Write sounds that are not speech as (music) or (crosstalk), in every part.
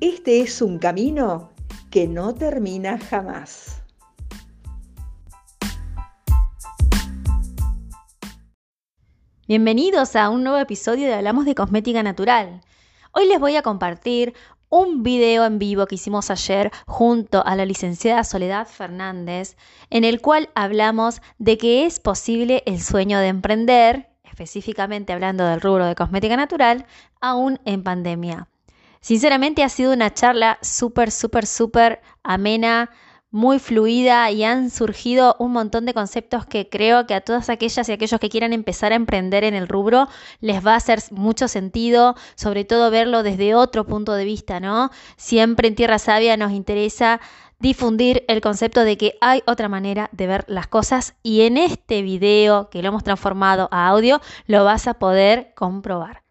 este es un camino que no termina jamás. Bienvenidos a un nuevo episodio de Hablamos de Cosmética Natural. Hoy les voy a compartir un video en vivo que hicimos ayer junto a la licenciada Soledad Fernández, en el cual hablamos de que es posible el sueño de emprender, específicamente hablando del rubro de cosmética natural, aún en pandemia. Sinceramente ha sido una charla súper, súper, súper amena, muy fluida y han surgido un montón de conceptos que creo que a todas aquellas y aquellos que quieran empezar a emprender en el rubro les va a hacer mucho sentido, sobre todo verlo desde otro punto de vista, ¿no? Siempre en Tierra Sabia nos interesa difundir el concepto de que hay otra manera de ver las cosas y en este video que lo hemos transformado a audio lo vas a poder comprobar.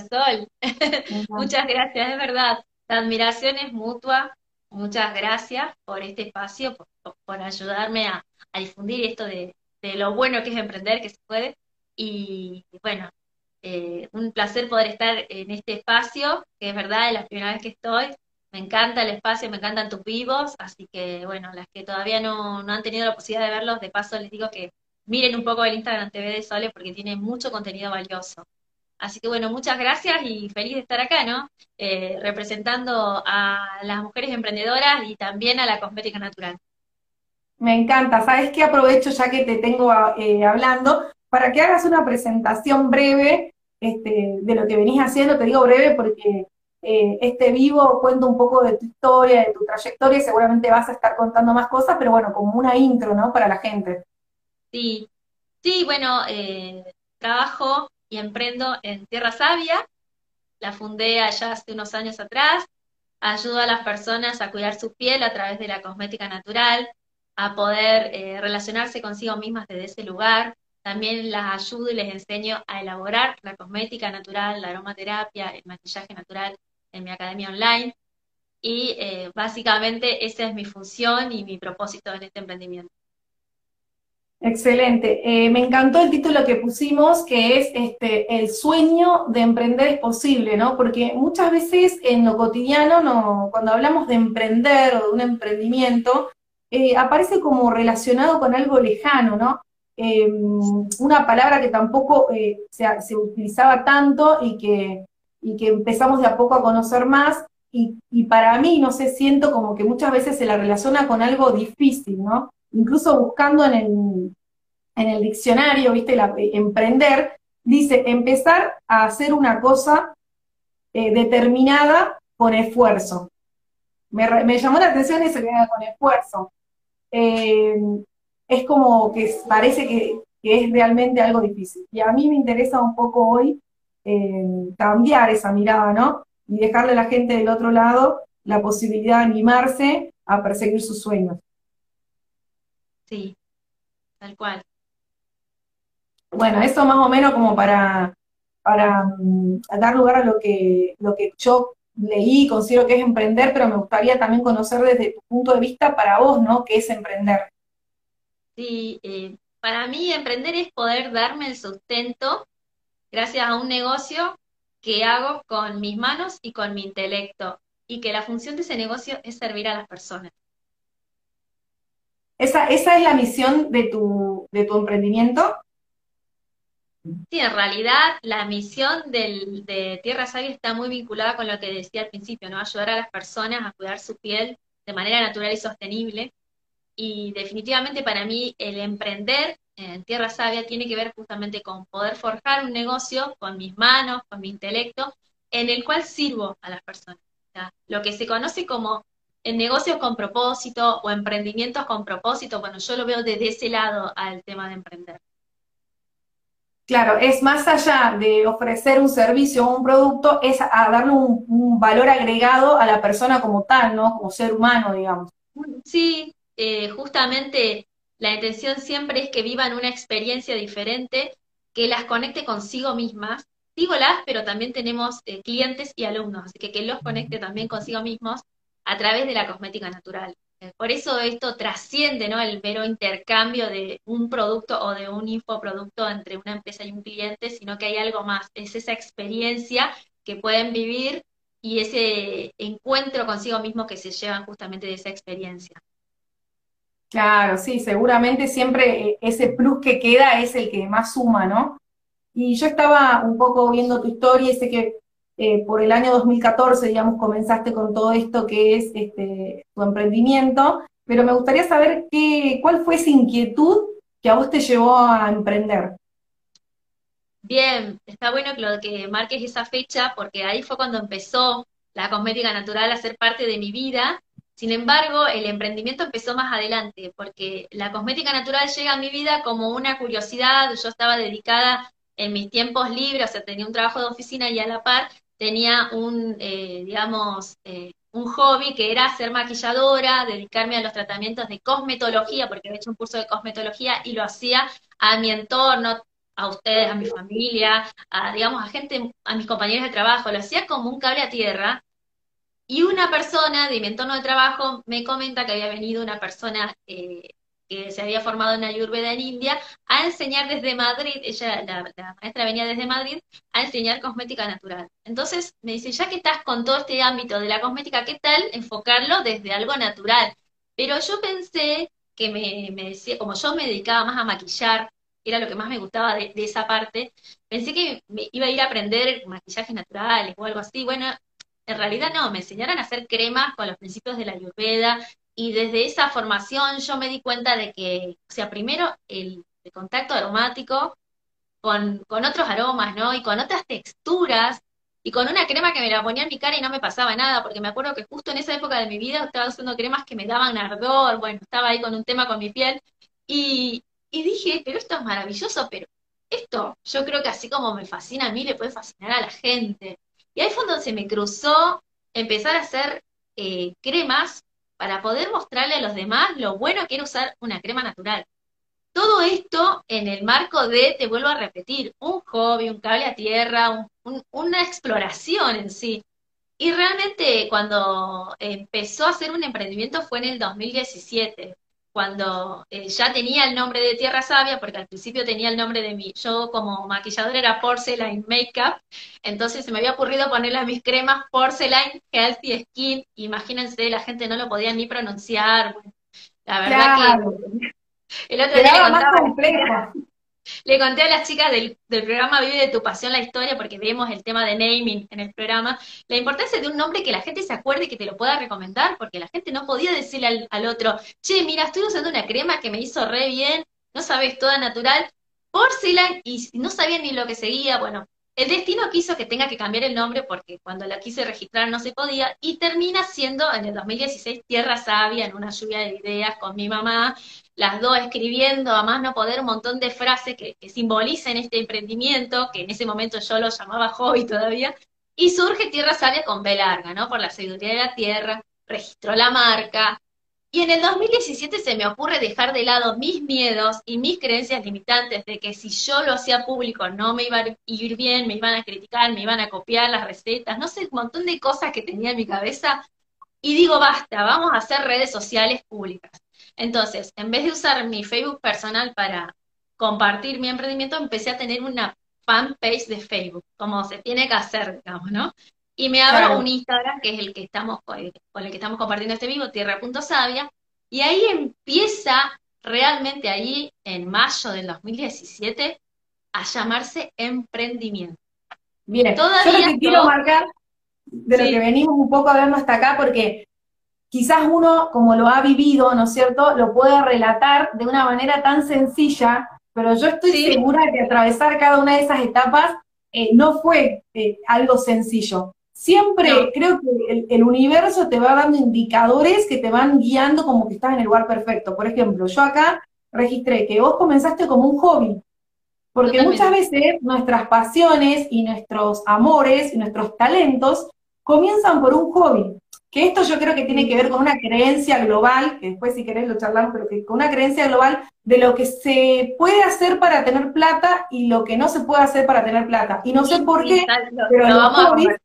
Sol. (laughs) Muchas gracias, es verdad. La admiración es mutua. Muchas gracias por este espacio, por, ayudarme a, difundir esto de, lo bueno que es emprender, que se puede. Y bueno, eh, un placer poder estar en este espacio, que es verdad, es la primera vez que estoy. Me encanta el espacio, me encantan tus vivos, así que bueno, las que todavía no, no han tenido la posibilidad de verlos, de paso les digo que miren un poco el Instagram TV de Sole porque tiene mucho contenido valioso. Así que bueno, muchas gracias y feliz de estar acá, ¿no? Eh, representando a las mujeres emprendedoras y también a la cosmética natural. Me encanta, ¿sabes qué? Aprovecho ya que te tengo eh, hablando para que hagas una presentación breve este, de lo que venís haciendo. Te digo breve porque eh, este vivo cuenta un poco de tu historia, de tu trayectoria, y seguramente vas a estar contando más cosas, pero bueno, como una intro, ¿no? Para la gente. Sí, sí, bueno, trabajo y emprendo en Tierra Sabia. La fundé allá hace unos años atrás. Ayudo a las personas a cuidar su piel a través de la cosmética natural, a poder eh, relacionarse consigo mismas desde ese lugar. También las ayudo y les enseño a elaborar la cosmética natural, la aromaterapia, el maquillaje natural en mi academia online. Y eh, básicamente esa es mi función y mi propósito en este emprendimiento. Excelente. Eh, me encantó el título que pusimos, que es este, El sueño de emprender es posible, ¿no? Porque muchas veces en lo cotidiano, no, cuando hablamos de emprender o de un emprendimiento, eh, aparece como relacionado con algo lejano, ¿no? Em, una palabra que tampoco eh, se, utilizaba tanto y que, y que empezamos de a poco a conocer más. Y, y para mí, no sé, siento como que muchas veces se la relaciona con algo difícil, ¿no? Incluso buscando en el, en el diccionario, viste, la, emprender, dice empezar a hacer una cosa eh, determinada con esfuerzo. Me, llamó la atención eso que con esfuerzo. Eh, es como que parece que, es realmente algo difícil. Y a mí me interesa un poco hoy eh, cambiar esa mirada, ¿no? Y dejarle a la gente del otro lado la posibilidad de animarse a perseguir sus sueños. Sí, tal cual. Bueno, eso más o menos como para, para mm, dar lugar a lo que, lo que yo leí y considero que es emprender, pero me gustaría también conocer desde tu punto de vista para vos, ¿no? ¿Qué es emprender? Sí, eh, para mí emprender es poder darme el sustento gracias a un negocio que hago con mis manos y con mi intelecto, y que la función de ese negocio es servir a las personas. ¿Esa, esa es la misión de tu, de tu emprendimiento? Sí, en realidad la misión de Tierra Sabia está muy vinculada con lo que decía al principio, ¿no? Ayudar a las personas a cuidar su piel de manera natural y sostenible. Y definitivamente para mí el emprender en Tierra Sabia tiene que ver justamente con poder forjar un negocio con mis manos, con mi intelecto, en el cual sirvo a las personas. lo que se conoce como en negocios con propósito o emprendimientos con propósito, bueno, yo lo veo desde ese lado al tema de emprender. Claro, es más allá de ofrecer un servicio o un producto, es a darle un, valor agregado a la persona como tal, ¿no? Como ser humano, digamos. Sí, eh, justamente la intención siempre es que vivan una experiencia diferente, que las conecte consigo mismas. Digo las, pero también tenemos eh, clientes y alumnos, así que que los conecte también consigo mismos a través de la cosmética natural. Eh, por eso esto trasciende ¿no? el mero intercambio de un producto o de un infoproducto entre una empresa y un cliente, sino que hay algo más, es esa experiencia que pueden vivir y ese encuentro consigo mismo que se llevan justamente de esa experiencia. Claro, sí, seguramente siempre eh, ese plus que queda es el que más suma, ¿no? Y yo estaba un poco viendo tu historia y sé que eh, por el año 2014, digamos, comenzaste con todo esto que es este, tu emprendimiento, pero me gustaría saber qué, cuál fue esa inquietud que a vos te llevó a emprender. Bien, está bueno que marques esa fecha, porque ahí fue cuando empezó la cosmética natural a ser parte de mi vida. Sin embargo, el emprendimiento empezó más adelante, porque la cosmética natural llega a mi vida como una curiosidad. Yo estaba dedicada en mis tiempos libres, o sea, tenía un trabajo de oficina y a la par tenía un, eh, digamos, eh, un hobby que era ser maquilladora, dedicarme a los tratamientos de cosmetología, porque había hecho un curso de cosmetología y lo hacía a mi entorno, a ustedes, a mi familia, a, digamos, a gente, a mis compañeros de trabajo, lo hacía como un cable a tierra. Y una persona de mi entorno de trabajo me comenta que había venido una persona eh, que se había formado en Ayurveda en India, a enseñar desde Madrid, ella, la, maestra venía desde Madrid, a enseñar cosmética natural. Entonces me dice, ya que estás con todo este ámbito de la cosmética, ¿qué tal enfocarlo desde algo natural? Pero yo pensé que me, decía, como yo me dedicaba más a maquillar, era lo que más me gustaba de, de esa parte, pensé que me iba a ir a aprender maquillajes naturales o algo así. Bueno, en realidad no, me enseñaron a hacer cremas con los principios de la Ayurveda, y desde esa formación yo me di cuenta de que, o sea, primero el, contacto aromático con, otros aromas, ¿no? Y con otras texturas, y con una crema que me la ponía en mi cara y no me pasaba nada, porque me acuerdo que justo en esa época de mi vida estaba usando cremas que me daban ardor, bueno, estaba ahí con un tema con mi piel, y, y dije, pero esto es maravilloso, pero esto yo creo que así como me fascina a mí, le puede fascinar a la gente. Y ahí fue donde se me cruzó empezar a hacer eh, cremas para poder mostrarle a los demás lo bueno que era usar una crema natural. Todo esto en el marco de, te vuelvo a repetir, un hobby, un cable a tierra, una exploración en sí. Y realmente cuando empezó a hacer un emprendimiento fue en el 2017 cuando eh, ya tenía el nombre de Tierra Sabia, porque al principio tenía el nombre de mí, yo como maquilladora era Porcelain Makeup, entonces se me había ocurrido ponerle a mis cremas Porcelain Healthy Skin, imagínense, la gente no lo podía ni pronunciar, la verdad que (laughs) el otro día más complejo. (laughs) Le conté a las chicas del, programa Vive de tu pasión la historia, porque vemos el tema de naming en el programa, la importancia de un nombre que la gente se acuerde y que te lo pueda recomendar, porque la gente no podía decirle al, otro, che, mira, estoy usando una crema que me hizo re bien, no sabes, toda natural, porcelain, y no sabía ni lo que seguía, bueno, el destino quiso que tenga que cambiar el nombre porque cuando la quise registrar no se podía y termina siendo en el 2016 Tierra Sabia en una lluvia de ideas con mi mamá, las dos escribiendo a más no poder un montón de frases que, que simbolicen este emprendimiento, que en ese momento yo lo llamaba hobby todavía, y surge Tierra Sabia con B larga, ¿no? Por la sabiduría de la tierra, registró la marca, y en el 2017 se me ocurre dejar de lado mis miedos y mis creencias limitantes de que si yo lo hacía público no me iba a ir bien, me iban a criticar, me iban a copiar las recetas, no sé, un montón de cosas que tenía en mi cabeza. Y digo, basta, vamos a hacer redes sociales públicas. Entonces, en vez de usar mi Facebook personal para compartir mi emprendimiento, empecé a tener una fanpage de Facebook, como se tiene que hacer, digamos, ¿no? Y me abro un Instagram, que es el que estamos, con el que estamos compartiendo este vivo, tierra.savia, y ahí empieza realmente ahí, en mayo del 2017, a llamarse emprendimiento. Bien, Todavía yo quiero marcar de lo que venimos un poco hablando hasta acá, porque quizás uno, como lo ha vivido, ¿no es cierto?, lo puede relatar de una manera tan sencilla, pero yo estoy segura que atravesar cada una de esas etapas eh, no fue eh, algo sencillo. Siempre creo que el, universo te va dando indicadores que te van guiando como que estás en el lugar perfecto. Por ejemplo, yo acá registré que vos comenzaste como un hobby. Porque muchas veces nuestras pasiones y nuestros amores y nuestros talentos comienzan por un hobby. Que esto yo creo que tiene que ver con una creencia global, que después si querés lo charlamos, pero que con una creencia global de lo que se puede hacer para tener plata y lo que no se puede hacer para tener plata. Y no sé por qué, pero los hobbies,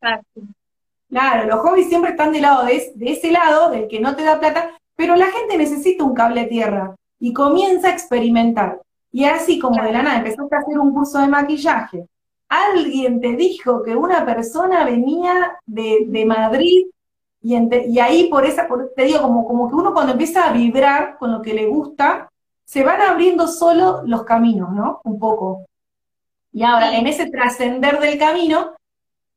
claro, los hobbies siempre están de lado de, de ese lado, del que no te da plata, pero la gente necesita un cable tierra y comienza a experimentar. Y así como de la nada empezaste a hacer un curso de maquillaje, alguien te dijo que una persona venía de, Madrid y, y, ahí por esa, te digo, como, como que uno cuando empieza a vibrar con lo que le gusta, se van abriendo solo los caminos, ¿no? Un poco. Y ahora, en ese trascender del camino,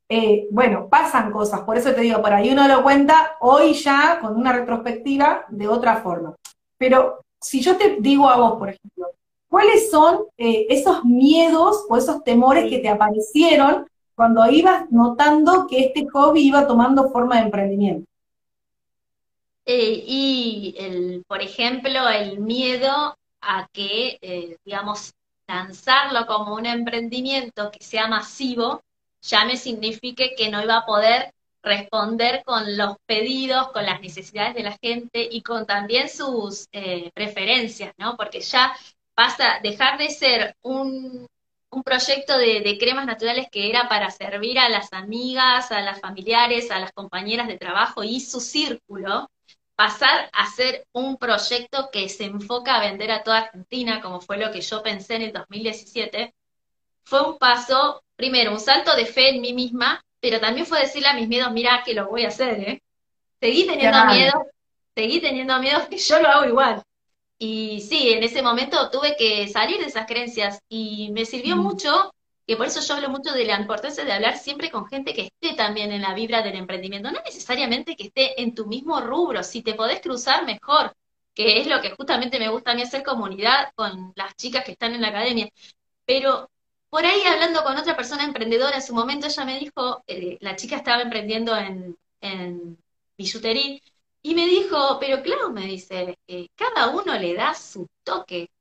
eh, bueno, pasan cosas, por eso te digo, por ahí uno lo cuenta hoy ya con una retrospectiva de otra forma. Pero si yo te digo a vos, por ejemplo, ¿Cuáles son eh, esos miedos o esos temores que te aparecieron cuando ibas notando que este hobby iba tomando forma de emprendimiento? Eh, y, el, por ejemplo, el miedo a que, eh, digamos, lanzarlo como un emprendimiento que sea masivo, ya me signifique que no iba a poder responder con los pedidos, con las necesidades de la gente y con también sus preferencias, ¿no? Porque ya pasa, dejar de ser un, proyecto de, cremas naturales que era para servir a las amigas, a las familiares, a las compañeras de trabajo y su círculo, pasar a ser un proyecto que se enfoca a vender a toda Argentina, como fue lo que yo pensé en el 2017, fue un paso, primero, un salto de fe en mí misma, pero también fue decirle a mis miedos, mira que lo voy a hacer, ¿eh? Seguí teniendo miedo, seguí teniendo miedo que yo lo hago igual. Y sí, en ese momento tuve que salir de esas creencias y me sirvió mm. mucho, que por eso yo hablo mucho de la importancia de hablar siempre con gente que esté también en la vibra del emprendimiento, no necesariamente que esté en tu mismo rubro, si te podés cruzar mejor, que es lo que justamente me gusta a mí hacer comunidad con las chicas que están en la academia. Pero por ahí hablando con otra persona emprendedora en su momento, ella me dijo, eh, la chica estaba emprendiendo en, en billutería, y me dijo, pero claro, me dice, eh, cada uno le da su toque.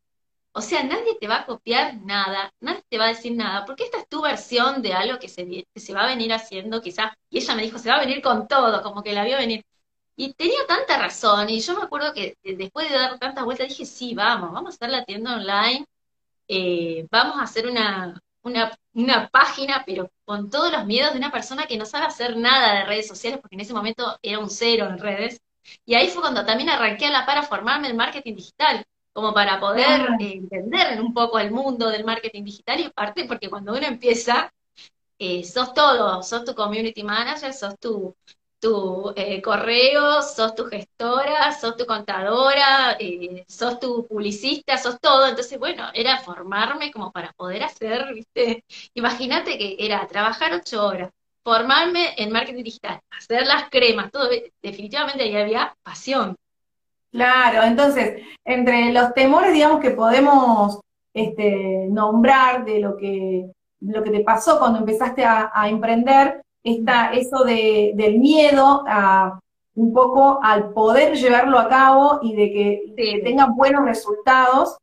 O sea, nadie te va a copiar nada, nadie te va a decir nada, porque esta es tu versión de algo que se, se va a venir haciendo, quizás. Y ella me dijo, se va a venir con todo, como que la vio venir. Y tenía tanta razón, y yo me acuerdo que después de dar tantas vueltas dije, sí, vamos, vamos a hacer la tienda online, eh, vamos a hacer una, una, una, página, pero con todos los miedos de una persona que no sabe hacer nada de redes sociales, porque en ese momento era un cero en redes. Y ahí fue cuando también arranqué a la para formarme en marketing digital, como para poder eh, entender un poco el mundo del marketing digital y parte porque cuando uno empieza, eh, sos todo, sos tu community manager, sos tu, tu eh, correo, sos tu gestora, sos tu contadora, sos tu publicista, sos todo. Entonces, bueno, era formarme como para poder hacer, ¿viste? Imagínate que era trabajar ocho horas, formarme en marketing digital, hacer las cremas, todo, definitivamente ahí había pasión. Claro, entonces, entre los temores, digamos, que podemos este, nombrar de lo que, lo que te pasó cuando empezaste a, emprender, está eso de, del miedo a un poco al poder llevarlo a cabo y de que, tengan buenos resultados.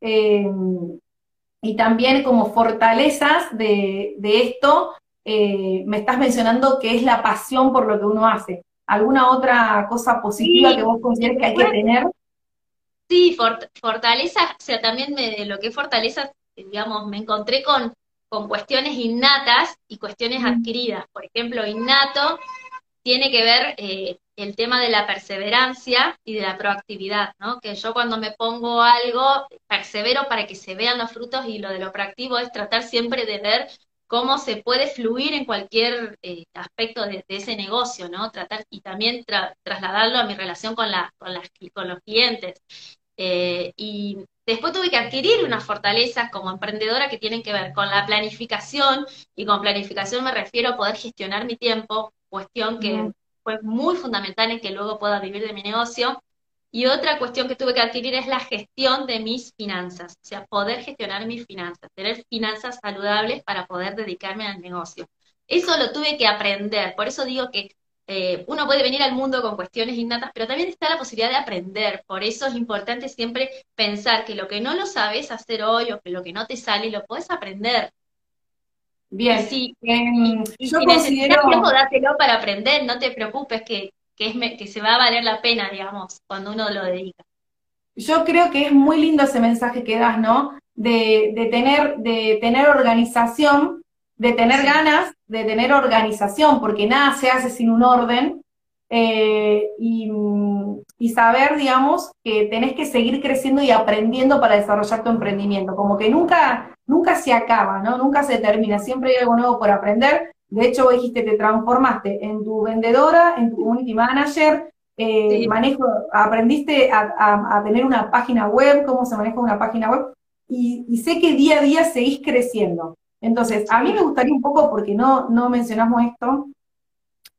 Eh, y también como fortalezas de, de esto, eh, me estás mencionando que es la pasión por lo que uno hace. ¿Alguna otra cosa positiva que vos consideres que hay que tener? Sí, fortaleza, o sea, también me, lo que es fortaleza, digamos, me encontré con, con cuestiones innatas y cuestiones adquiridas. Por ejemplo, innato tiene que ver eh, el tema de la perseverancia y de la proactividad, ¿no? Que yo cuando me pongo algo, persevero para que se vean los frutos y lo de lo proactivo es tratar siempre de ver cómo se puede fluir en cualquier eh, aspecto de, ese negocio, ¿no? Tratar y también trasladarlo a mi relación con, la, con, las, con los clientes. Eh, y después tuve que adquirir unas fortalezas como emprendedora que tienen que ver con la planificación, y con planificación me refiero a poder gestionar mi tiempo, cuestión que fue muy fundamental en que luego pueda vivir de mi negocio, y otra cuestión que tuve que adquirir es la gestión de mis finanzas, o sea, poder gestionar mis finanzas, tener finanzas saludables para poder dedicarme al negocio. Eso lo tuve que aprender, por eso digo que eh, uno puede venir al mundo con cuestiones innatas, pero también está la posibilidad de aprender. Por eso es importante siempre pensar que lo que no lo sabes hacer hoy o que lo que no te sale, lo puedes aprender. Bien, sí, em, yo si tiempo, dátelo para aprender, no te preocupes que, que, es, que se va a valer la pena, digamos, cuando uno lo dedica. Yo creo que es muy lindo ese mensaje que das, ¿no? De, de tener, de tener organización, de tener ganas, de tener organización, porque nada se hace sin un orden, eh, y, y, saber, digamos, que tenés que seguir creciendo y aprendiendo para desarrollar tu emprendimiento. Como que nunca, nunca se acaba, ¿no? Nunca se termina, siempre hay algo nuevo por aprender. De hecho, vos dijiste, te transformaste en tu vendedora, en tu community manager, eh, manejo, aprendiste a, tener una página web, cómo se maneja una página web, y, y sé que día a día seguís creciendo. Entonces, a mí me gustaría un poco, porque no, no mencionamos esto,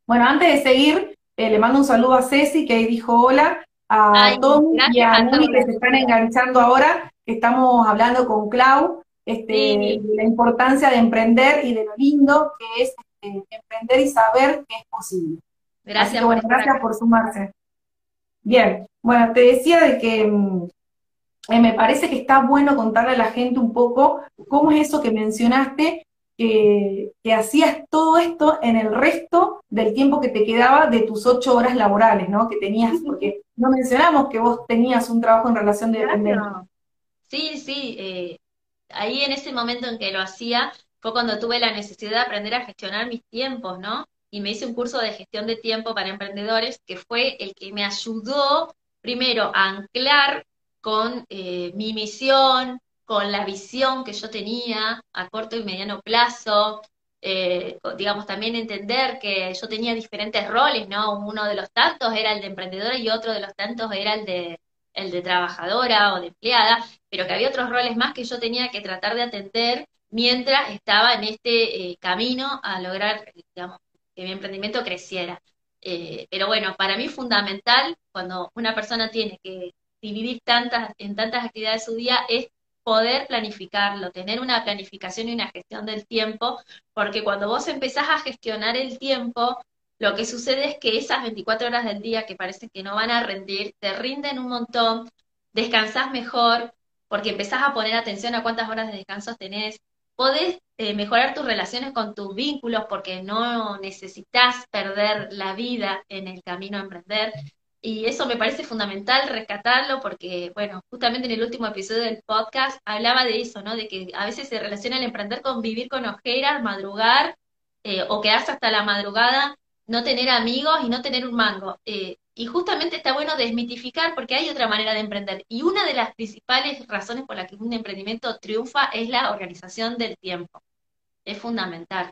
bueno, antes de seguir, eh, le mando un saludo a Ceci, que ahí dijo hola, a Tom y a Nuni que se están enganchando ahora, que estamos hablando con Clau, este, de la importancia de emprender y de lo lindo que es este, emprender y saber que es posible. Gracias, por gracias por sumarse. Bien, bueno, te decía de que mm, eh, me parece que está bueno contarle a la gente un poco cómo es eso que mencionaste, que hacías todo esto en el resto del tiempo que te quedaba de tus ocho horas laborales, ¿no? Que tenías, porque no mencionamos que vos tenías un trabajo en relación de dependencia. Sí, sí, eh, ahí en ese momento en que lo hacía fue cuando tuve la necesidad de aprender a gestionar mis tiempos, ¿no? Y me hice un curso de gestión de tiempo para emprendedores que fue el que me ayudó primero a anclar con eh, mi misión, con la visión que yo tenía a corto y mediano plazo, eh, digamos, también entender que yo tenía diferentes roles, ¿no? Uno de los tantos era el de emprendedora y otro de los tantos era el de, el de trabajadora o de empleada, pero que había otros roles más que yo tenía que tratar de atender mientras estaba en este eh, camino a lograr, digamos, que mi emprendimiento creciera. Eh, pero bueno, para mí fundamental cuando una persona tiene que dividir tantas, en tantas actividades su día es poder planificarlo, tener una planificación y una gestión del tiempo, porque cuando vos empezás a gestionar el tiempo, lo que sucede es que esas 24 horas del día que parece que no van a rendir, te rinden un montón, descansás mejor, porque empezás a poner atención a cuántas horas de descanso tenés, podés eh, mejorar tus relaciones con tus vínculos porque no necesitas perder la vida en el camino a emprender. Y eso me parece fundamental rescatarlo porque, bueno, justamente en el último episodio del podcast hablaba de eso, ¿no? De que a veces se relaciona el emprender con vivir con ojeras, madrugar eh, o quedarse hasta la madrugada, no tener amigos y no tener un mango. Eh, y justamente está bueno desmitificar porque hay otra manera de emprender. Y una de las principales razones por las que un emprendimiento triunfa es la organización del tiempo. Es fundamental.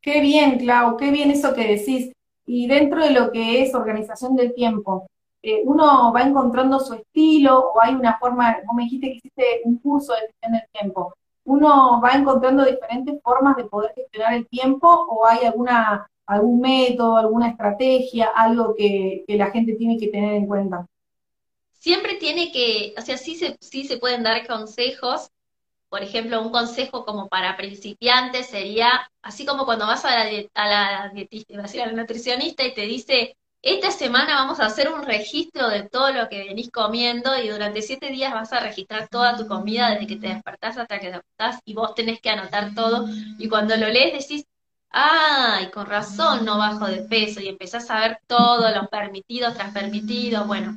Qué bien, Clau, qué bien eso que decís. Y dentro de lo que es organización del tiempo, eh, uno va encontrando su estilo o hay una forma, vos me dijiste que hiciste un curso de gestión del tiempo, uno va encontrando diferentes formas de poder gestionar el tiempo o hay alguna algún método, alguna estrategia, algo que, la gente tiene que tener en cuenta. Siempre tiene que, o sea, sí se, sí se pueden dar consejos, por ejemplo, un consejo como para principiantes sería, así como cuando vas a la, a la dietista, a la nutricionista y te dice, esta semana vamos a hacer un registro de todo lo que venís comiendo y durante siete días vas a registrar toda tu comida desde que te despertás hasta que te acostás y vos tenés que anotar todo y cuando lo lees decís, ay, con razón no bajo de peso y empezás a ver todo lo permitido tras permitido, bueno,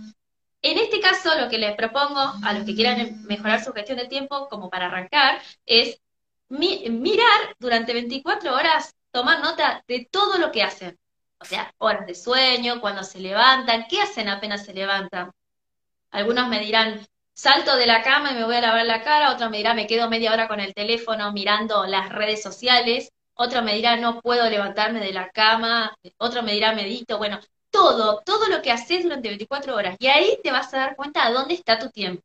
en este caso, lo que les propongo a los que quieran mejorar su gestión del tiempo, como para arrancar, es mirar durante 24 horas, tomar nota de todo lo que hacen. O sea, horas de sueño, cuando se levantan, qué hacen apenas se levantan. Algunos me dirán, salto de la cama y me voy a lavar la cara, otros me dirán, me quedo media hora con el teléfono mirando las redes sociales, otro me dirá, no puedo levantarme de la cama, otro me dirá, medito. Bueno, todo, todo lo que haces durante 24 horas. Y ahí te vas a dar cuenta de dónde está tu tiempo.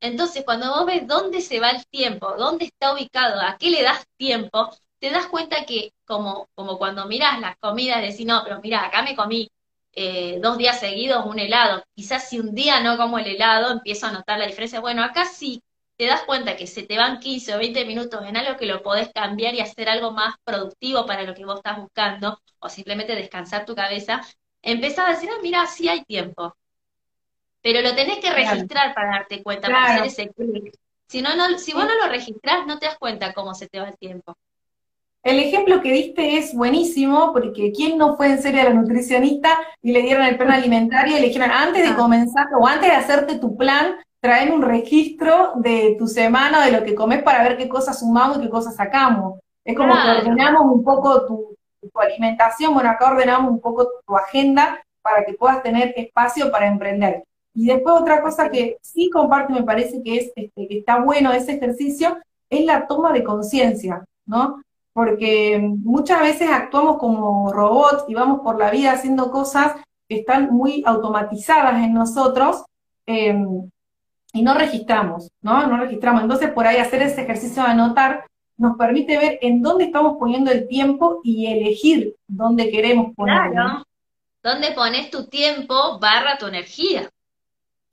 Entonces, cuando vos ves dónde se va el tiempo, dónde está ubicado, a qué le das tiempo, te das cuenta que como, como cuando miras las comidas, decís, no, pero mira, acá me comí eh, dos días seguidos un helado. Quizás si un día no como el helado, empiezo a notar la diferencia. Bueno, acá sí, te das cuenta que se te van 15 o 20 minutos en algo que lo podés cambiar y hacer algo más productivo para lo que vos estás buscando, o simplemente descansar tu cabeza, empezás a decir, ah, mira, sí hay tiempo. Pero lo tenés que registrar para darte cuenta, para hacer ese clic. Si, no, no, si vos no lo registrás, no te das cuenta cómo se te va el tiempo. El ejemplo que diste es buenísimo, porque ¿quién no fue en serio a la nutricionista y le dieron el plan (laughs) alimentario y le dijeron, antes de ah. comenzar o antes de hacerte tu plan, traen un registro de tu semana, de lo que comes, para ver qué cosas sumamos y qué cosas sacamos. Es como que ordenamos un poco tu, alimentación, bueno, acá ordenamos un poco tu agenda para que puedas tener espacio para emprender. Y después otra cosa que sí comparto, me parece que es este, que está bueno ese ejercicio, es la toma de conciencia, ¿no? porque muchas veces actuamos como robots y vamos por la vida haciendo cosas que están muy automatizadas en nosotros em, y no registramos, ¿no? No registramos. Entonces, por ahí hacer ese ejercicio de anotar nos permite ver en dónde estamos poniendo el tiempo y elegir dónde queremos ponerlo. Claro. ¿Dónde pones tu tiempo barra tu energía?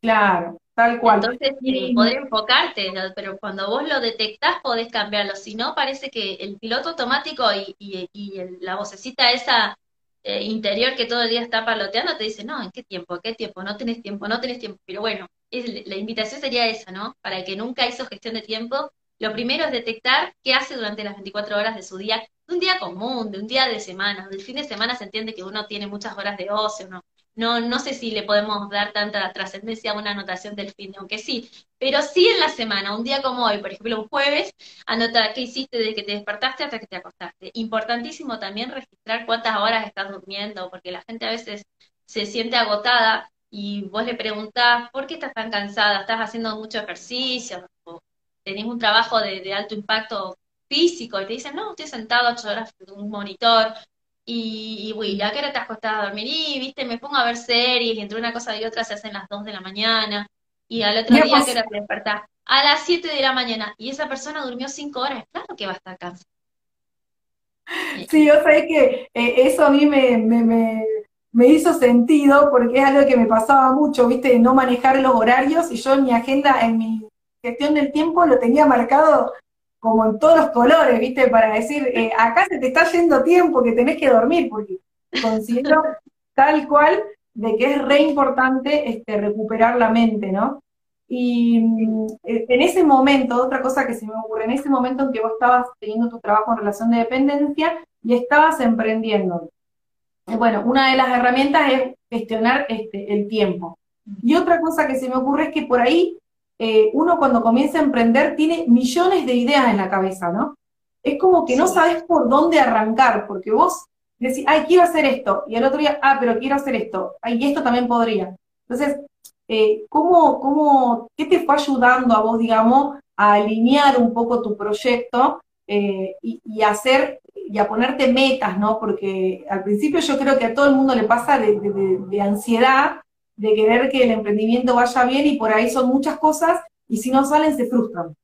Claro. Tal cual. Entonces, eh, poder enfocarte, pero cuando vos lo detectás podés cambiarlo. Si no, parece que el piloto automático y, la vocecita esa eh, interior que todo el día está paloteando te dice, no, ¿en qué tiempo? ¿Qué tiempo? No tenés tiempo, no tenés tiempo. Pero bueno, la invitación sería esa, ¿no? Para el que nunca hizo gestión de tiempo, lo primero es detectar qué hace durante las 24 horas de su día, de un día común, de un día de semana. Del fin de semana se entiende que uno tiene muchas horas de ocio, ¿no? no, no sé si le podemos dar tanta trascendencia a una anotación del fin, aunque sí, pero sí en la semana, un día como hoy, por ejemplo, un jueves, anota qué hiciste desde que te despertaste hasta que te acostaste. Importantísimo también registrar cuántas horas estás durmiendo, porque la gente a veces se siente agotada y vos le preguntás, ¿por qué estás tan cansada? ¿Estás haciendo mucho ejercicio? ¿O tenés un trabajo de, de alto impacto físico? Y te dicen, no, estoy sentado ocho horas en un monitor, y, y ¿a qué hora te has costado dormir? Y, viste, me pongo a ver series y entre una cosa y otra se hacen las 2 de la mañana. Y al otro día, ¿a qué hora te despertás? A las 7 de la mañana. Y esa persona durmió 5 horas. Claro que va a estar cansada. Sí, yo sé que eh, eso a mí me, me, me, hizo sentido porque es algo que me pasaba mucho, viste, de no manejar los horarios y yo en mi agenda, en mi gestión del tiempo lo tenía marcado como en todos los colores, ¿viste? Para decir, eh, acá se te está yendo tiempo que tenés que dormir, porque considero (laughs) tal cual de que es re importante este, recuperar la mente, ¿no? Y mm, e, en ese momento, otra cosa que se me ocurre, en ese momento en que vos estabas teniendo tu trabajo en relación de dependencia y estabas emprendiendo, bueno, una de las herramientas es gestionar este, el tiempo. Y otra cosa que se me ocurre es que por ahí eh, uno cuando comienza a emprender tiene millones de ideas en la cabeza, ¿no? Es como que no sabes por dónde arrancar, porque vos decís, ay, quiero hacer esto, y el otro día, ah, pero quiero hacer esto, ay, y esto también podría. Entonces, eh, ¿cómo, cómo, ¿qué te fue ayudando a vos, digamos, a alinear un poco tu proyecto eh, y, hacer y a ponerte metas, ¿no? Porque al principio yo creo que a todo el mundo le pasa de ansiedad de querer que el emprendimiento vaya bien y por ahí son muchas cosas y si no salen se frustran.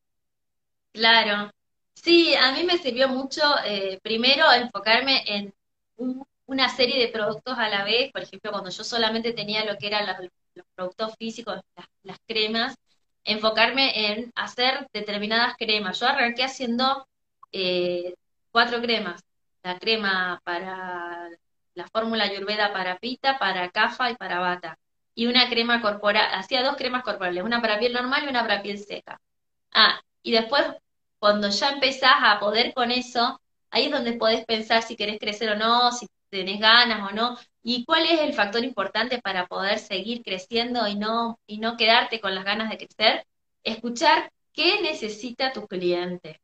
Claro. Sí, a mí me sirvió mucho eh, primero enfocarme en una serie de productos a la vez, por ejemplo, cuando yo solamente tenía lo que eran los, productos físicos, las, cremas, enfocarme en hacer determinadas cremas. Yo arranqué haciendo eh, cuatro cremas. La crema para la fórmula Ayurveda para pita, para cafa y para bata y una crema corporal, hacía dos cremas corporales, una para piel normal y una para piel seca. Ah, y después, cuando ya empezás a poder con eso, ahí es donde podés pensar si querés crecer o no, si tenés ganas o no, y cuál es el factor importante para poder seguir creciendo y no, y no quedarte con las ganas de crecer, escuchar qué necesita tu cliente.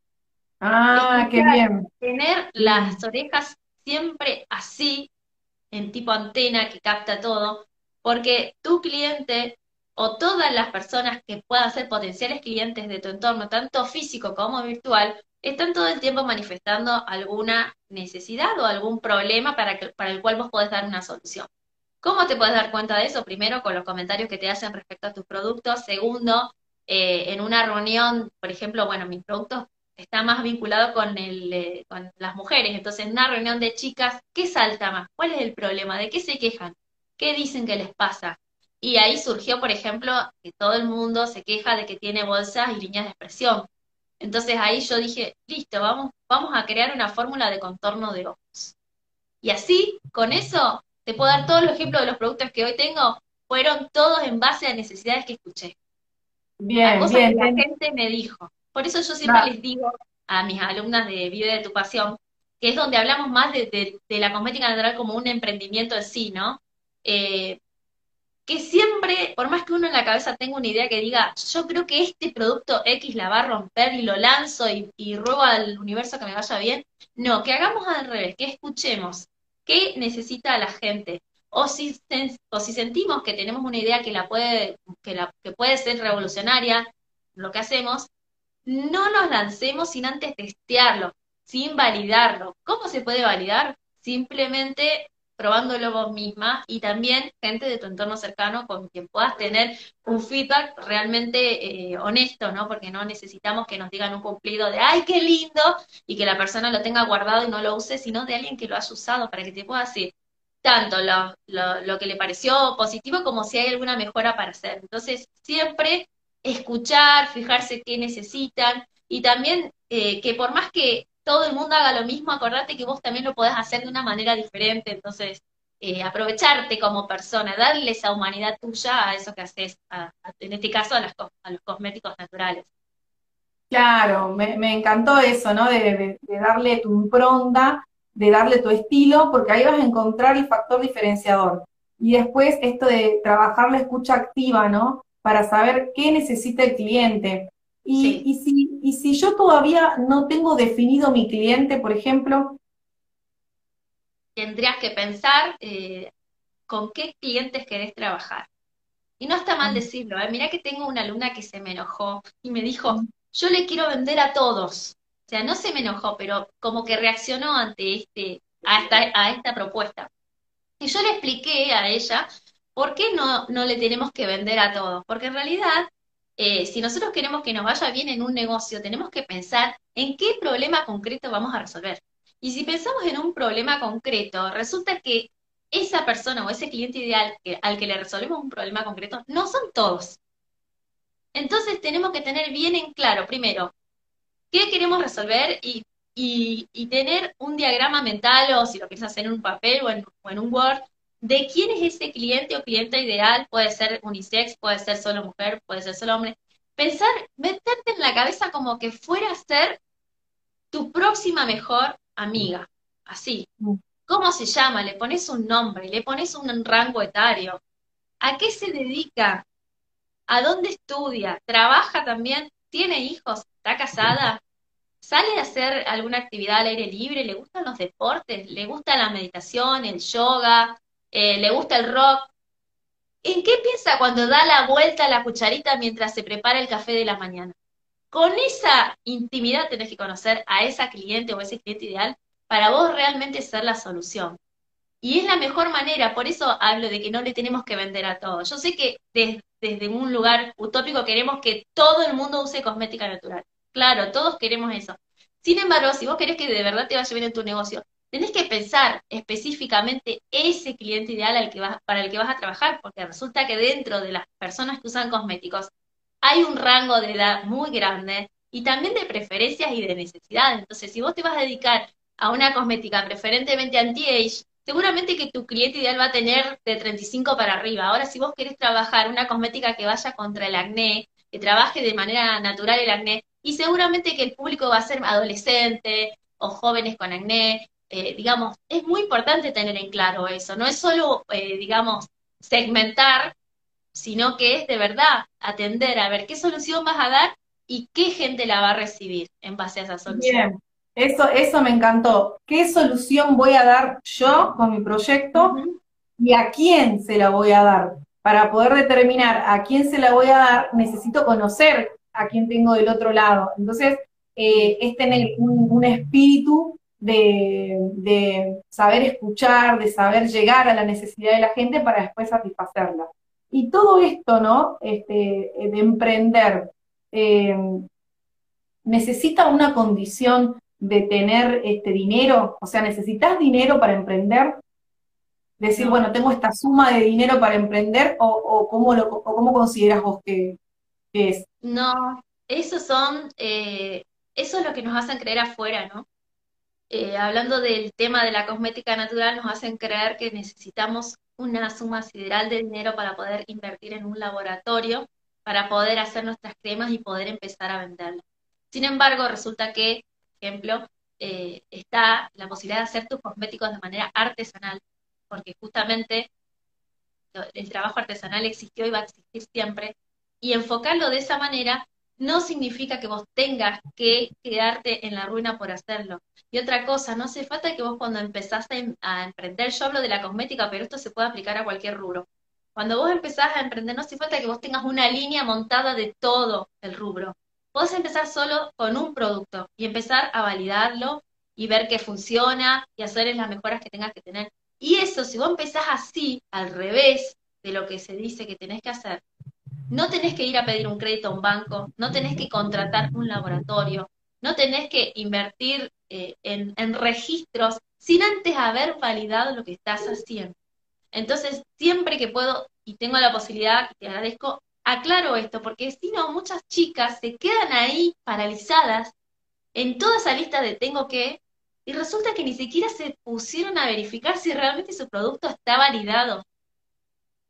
Ah, qué bien. Tener las orejas siempre así, en tipo antena que capta todo, porque tu cliente o todas las personas que puedan ser potenciales clientes de tu entorno, tanto físico como virtual, están todo el tiempo manifestando alguna necesidad o algún problema para, para el cual vos podés dar una solución. ¿Cómo te puedes dar cuenta de eso? Primero, con los comentarios que te hacen respecto a tus productos. Segundo, eh, en una reunión, por ejemplo, bueno, mis productos está más vinculado con, el, eh, con las mujeres. Entonces, en una reunión de chicas, ¿qué salta más? ¿Cuál es el problema? ¿De qué se quejan? ¿Qué dicen que les pasa? Y ahí surgió, por ejemplo, que todo el mundo se queja de que tiene bolsas y líneas de expresión. Entonces ahí yo dije, listo, vamos, vamos a crear una fórmula de contorno de ojos. Y así, con eso, te puedo dar todos los ejemplos de los productos que hoy tengo, fueron todos en base a necesidades que escuché. Bien, bien, que la gente me dijo. Por eso yo siempre les digo a mis alumnas de Vive de tu Pasión, que es donde hablamos más de, la cosmética natural como un emprendimiento en sí, ¿no? Eh, que siempre, por más que uno en la cabeza tenga una idea que diga, yo creo que este producto X la va a romper y lo lanzo y, y ruego al universo que me vaya bien, no, que hagamos al revés, que escuchemos qué necesita la gente. O si, o si sentimos que tenemos una idea que, la puede, que, la, que puede ser revolucionaria, lo que hacemos, no nos lancemos sin antes testearlo, sin validarlo. ¿Cómo se puede validar? Simplemente probándolo vos misma y también gente de tu entorno cercano con quien puedas tener un feedback realmente eh, honesto, ¿no? Porque no necesitamos que nos digan un cumplido de ¡ay, qué lindo! y que la persona lo tenga guardado y no lo use, sino de alguien que lo haya usado para que te pueda decir tanto lo, lo que le pareció positivo como si hay alguna mejora para hacer. Entonces, siempre escuchar, fijarse qué necesitan y también eh, que por más que todo el mundo haga lo mismo, acordate que vos también lo podés hacer de una manera diferente, entonces eh, aprovecharte como persona, darle esa humanidad tuya a eso que haces, en este caso a, los cosméticos naturales. Claro, me, encantó eso, ¿no? De, de, darle tu impronta, de darle tu estilo, porque ahí vas a encontrar el factor diferenciador. Y después esto de trabajar la escucha activa, ¿no? Para saber qué necesita el cliente. Y, si, y si yo todavía no tengo definido mi cliente, por ejemplo... Tendrías que pensar eh, con qué clientes querés trabajar. Y no está mal decirlo, ¿eh? mira que tengo una alumna que se me enojó y me dijo, yo le quiero vender a todos. O sea, no se me enojó, pero como que reaccionó ante este, a esta, a esta propuesta. Y yo le expliqué a ella ¿Por qué no, no le tenemos que vender a todos? Porque en realidad, eh, si nosotros queremos que nos vaya bien en un negocio, tenemos que pensar en qué problema concreto vamos a resolver. Y si pensamos en un problema concreto, resulta que esa persona o ese cliente ideal al que le resolvemos un problema concreto no son todos. Entonces tenemos que tener bien en claro, primero, qué queremos resolver y, tener un diagrama mental o si lo quieres hacer en un papel o en un Word, de quién es ese cliente o clienta ideal, puede ser unisex, puede ser solo mujer, puede ser solo hombre. Pensar, meterte en la cabeza como que fuera a ser tu próxima mejor amiga, así. Mm. ¿Cómo se llama? Le pones un nombre, le pones un rango etario. ¿A qué se dedica? ¿A dónde estudia? ¿Trabaja también? ¿Tiene hijos? ¿Está casada? ¿Sale a hacer alguna actividad al aire libre? ¿Le gustan los deportes? ¿Le gusta la meditación, el yoga? Eh, le gusta el rock. ¿En qué piensa cuando da la vuelta a la cucharita mientras se prepara el café de la mañana? Con esa intimidad tenés que conocer a esa cliente o ese cliente ideal para vos realmente ser la solución. Y es la mejor manera, por eso hablo de que no le tenemos que vender a todos. Yo sé que desde, desde un lugar utópico queremos que todo el mundo use cosmética natural. Claro, todos queremos eso. Sin embargo, si vos querés que de verdad te vaya bien en tu negocio, tenés que pensar específicamente ese cliente ideal al que vas, para el que vas a trabajar, porque resulta que dentro de las personas que usan cosméticos hay un rango de edad muy grande y también de preferencias y de necesidades. Entonces, si vos te vas a dedicar a una cosmética preferentemente anti-age, seguramente que tu cliente ideal va a tener de 35 para arriba. Ahora, si vos querés trabajar una cosmética que vaya contra el acné, que trabaje de manera natural el acné, y seguramente que el público va a ser adolescente o jóvenes con acné, eh, digamos, es muy importante tener en claro eso, no es solo, eh, digamos, segmentar, sino que es de verdad atender a ver qué solución vas a dar y qué gente la va a recibir en base a esa solución. Bien, eso, eso me encantó. ¿Qué solución voy a dar yo con mi proyecto y a quién se la voy a dar? Para poder determinar a quién se la voy a dar, necesito conocer a quién tengo del otro lado. Entonces, eh, es tener un espíritu de, saber escuchar, de saber llegar a la necesidad de la gente para después satisfacerla. Y todo esto, ¿no? Este, de emprender, eh, necesita una condición de tener este dinero, o sea, necesitas dinero para emprender. decir, bueno, tengo esta suma de dinero para emprender o, cómo, lo, o cómo consideras vos que, es? No, eso son, eh, eso es lo que nos hacen creer afuera, ¿no? Eh, hablando del tema de la cosmética natural, nos hacen creer que necesitamos una suma sideral de dinero para poder invertir en un laboratorio, para poder hacer nuestras cremas y poder empezar a venderlas. Sin embargo, resulta que, por ejemplo, eh, está la posibilidad de hacer tus cosméticos de manera artesanal, porque justamente el trabajo artesanal existió y va a existir siempre, y enfocarlo de esa manera no significa que vos tengas que quedarte en la ruina por hacerlo. Y otra cosa, no hace falta que vos cuando empezás a, emprender, yo hablo de la cosmética, pero esto se puede aplicar a cualquier rubro. Cuando vos empezás a emprender, no hace falta que vos tengas una línea montada de todo el rubro. Podés empezar solo con un producto y empezar a validarlo y ver que funciona y hacer las mejoras que tengas que tener. Y eso, si vos empezás así, al revés de lo que se dice que tenés que hacer, no tenés que ir a pedir un crédito a un banco, no tenés que contratar un laboratorio, no tenés que invertir eh, en, en registros sin antes haber validado lo que estás haciendo. Entonces, siempre que puedo y tengo la posibilidad, y te agradezco, aclaro esto, porque si no, muchas chicas se quedan ahí paralizadas en toda esa lista de tengo que, y resulta que ni siquiera se pusieron a verificar si realmente su producto está validado.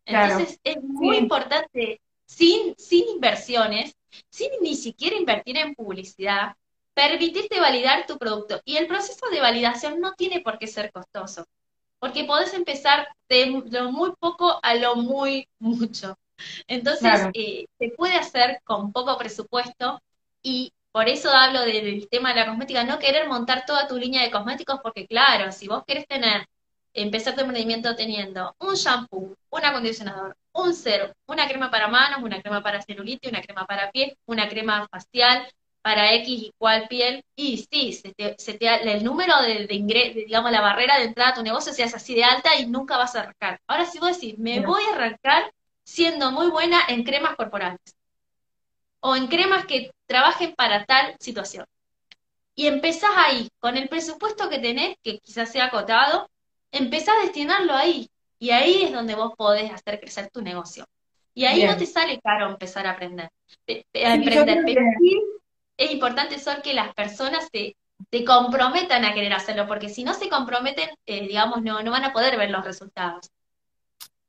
Entonces es muy importante, sin, sin inversiones, sin ni siquiera invertir en publicidad, permitirte validar tu producto. Y el proceso de validación no tiene por qué ser costoso, porque podés empezar de lo muy poco a lo muy mucho. Entonces, eh, se puede hacer con poco presupuesto y por eso hablo del tema de la cosmética, no querer montar toda tu línea de cosméticos, porque claro, si vos querés tener, empezar tu emprendimiento teniendo un shampoo, un acondicionador, un cero, una crema para manos, una crema para celulitis, una crema para piel, una crema facial para X y cual piel, y sí, se te, el número de, de ingreso, digamos, la barrera de entrada a tu negocio se hace así de alta y nunca vas a arrancar. Ahora si vos decís, me voy a arrancar siendo muy buena en cremas corporales o en cremas que trabajen para tal situación. Y empezás ahí, con el presupuesto que tenés, que quizás sea acotado, empezás a destinarlo ahí. Y ahí es donde vos podés hacer crecer tu negocio. Y ahí no te sale caro empezar a aprender. A emprender. Pero sí es importante, Sol, que las personas se, comprometan a querer hacerlo, porque si no se comprometen, eh, digamos, no, no van a poder ver los resultados.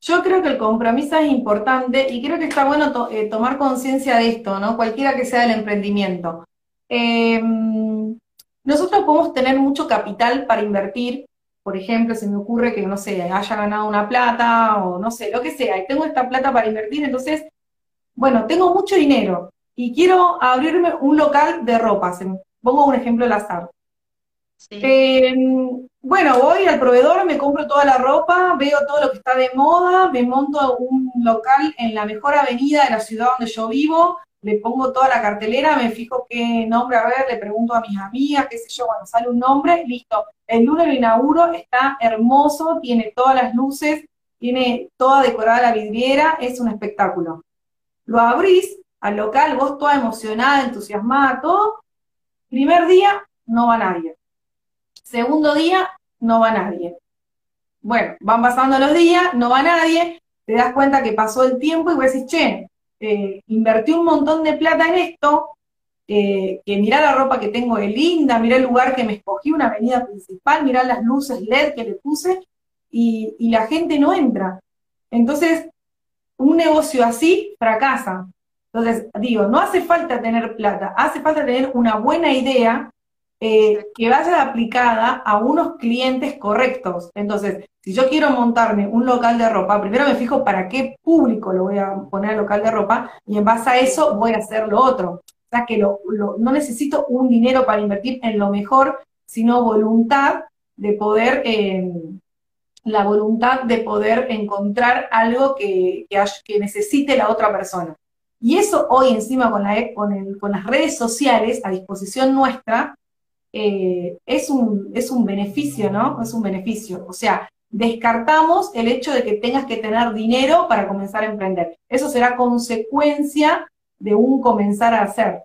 Yo creo que el compromiso es importante y creo que está bueno eh, tomar conciencia de esto, ¿no? Cualquiera que sea el emprendimiento. Em, nosotros podemos tener mucho capital para invertir, por ejemplo, se me ocurre que, no sé, haya ganado una plata o no sé, lo que sea, y tengo esta plata para invertir, entonces, bueno, tengo mucho dinero y quiero abrirme un local de ropa, pongo un ejemplo al azar. Em, bueno, voy al proveedor, me compro toda la ropa, veo todo lo que está de moda, me monto un local en la mejor avenida de la ciudad donde yo vivo, le pongo toda la cartelera, me fijo qué nombre, a ver, le pregunto a mis amigas, qué sé yo, cuando sale un nombre, listo. El lunes lo inauguro, está hermoso, tiene todas las luces, tiene toda decorada la vidriera, es un espectáculo. Lo abrís al local, vos toda emocionada, entusiasmada, todo. Primer día, no va nadie. Segundo día, no va nadie. Bueno, van pasando los días, no va nadie, te das cuenta que pasó el tiempo y vos decís, che, eh, invertí un montón de plata en esto, eh, que mirá la ropa que tengo de linda, mirá el lugar que me escogí, una avenida principal, mirá las luces LED que le puse, y, y la gente no entra. Entonces, un negocio así fracasa. Entonces, digo, no hace falta tener plata, hace falta tener una buena idea eh, que vaya aplicada a unos clientes correctos. Entonces, si yo quiero montarme un local de ropa, primero me fijo para qué público lo voy a poner al local de ropa y en base a eso voy a hacer lo otro. O sea que no necesito un dinero para invertir en lo mejor, sino voluntad de poder, eh, la voluntad de poder encontrar algo que, que, necesite la otra persona. Y eso hoy encima con, la, con, con las redes sociales a disposición nuestra, eh, es, un, es un beneficio, ¿no? Es un beneficio. O sea, descartamos el hecho de que tengas que tener dinero para comenzar a emprender. Eso será consecuencia de un comenzar a hacer.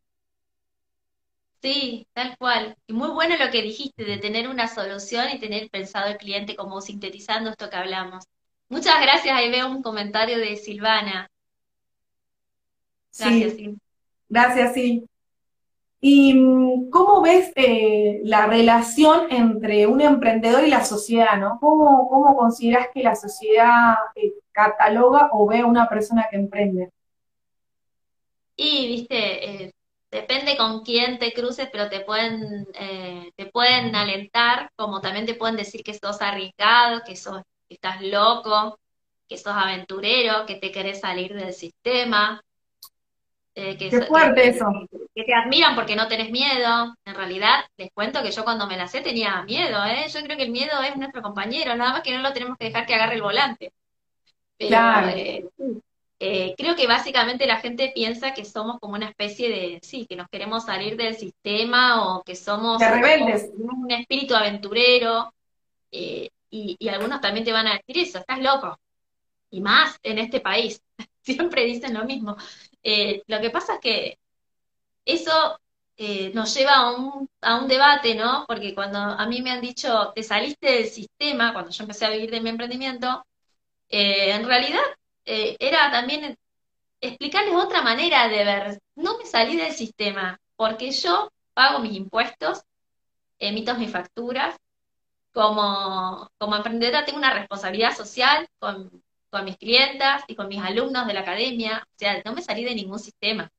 Sí, tal cual. Y muy bueno lo que dijiste de tener una solución y tener pensado el cliente como sintetizando esto que hablamos. Muchas gracias, ahí veo un comentario de Silvana. Gracias, sí. Gracias, sí. ¿Y mm, cómo ves eh, la relación entre un emprendedor y la sociedad? ¿no? ¿Cómo, consideras que la sociedad eh, cataloga o ve a una persona que emprende? Y, viste, eh, depende con quién te cruces, pero te pueden, te pueden alentar, como también te pueden decir que sos arriesgado, que, sos, que estás loco, que sos aventurero, que te querés salir del sistema. Eh, que, Qué fuerte eso. Que, te admiran porque no tenés miedo. En realidad, les cuento que yo cuando me sé tenía miedo, ¿eh? Yo creo que el miedo es nuestro compañero, nada más que no lo tenemos que dejar que agarre el volante. Pero eh, eh, creo que básicamente la gente piensa que somos como una especie de, sí, que nos queremos salir del sistema o que somos rebeldes. un espíritu aventurero. y, y algunos también te van a decir eso, estás loco. Y más en este país. (laughs) Siempre dicen lo mismo. Eh, lo que pasa es que eso eh, nos lleva a un, a un debate, ¿no? Porque cuando a mí me han dicho, te saliste del sistema, cuando yo empecé a vivir de mi emprendimiento, eh, en realidad era también explicarles otra manera de ver. No me salí del sistema, porque yo pago mis impuestos, emito mis facturas, como, como emprendedora tengo una responsabilidad social con, con mis clientas y con mis alumnos de la academia. O sea, no me salí de ningún sistema.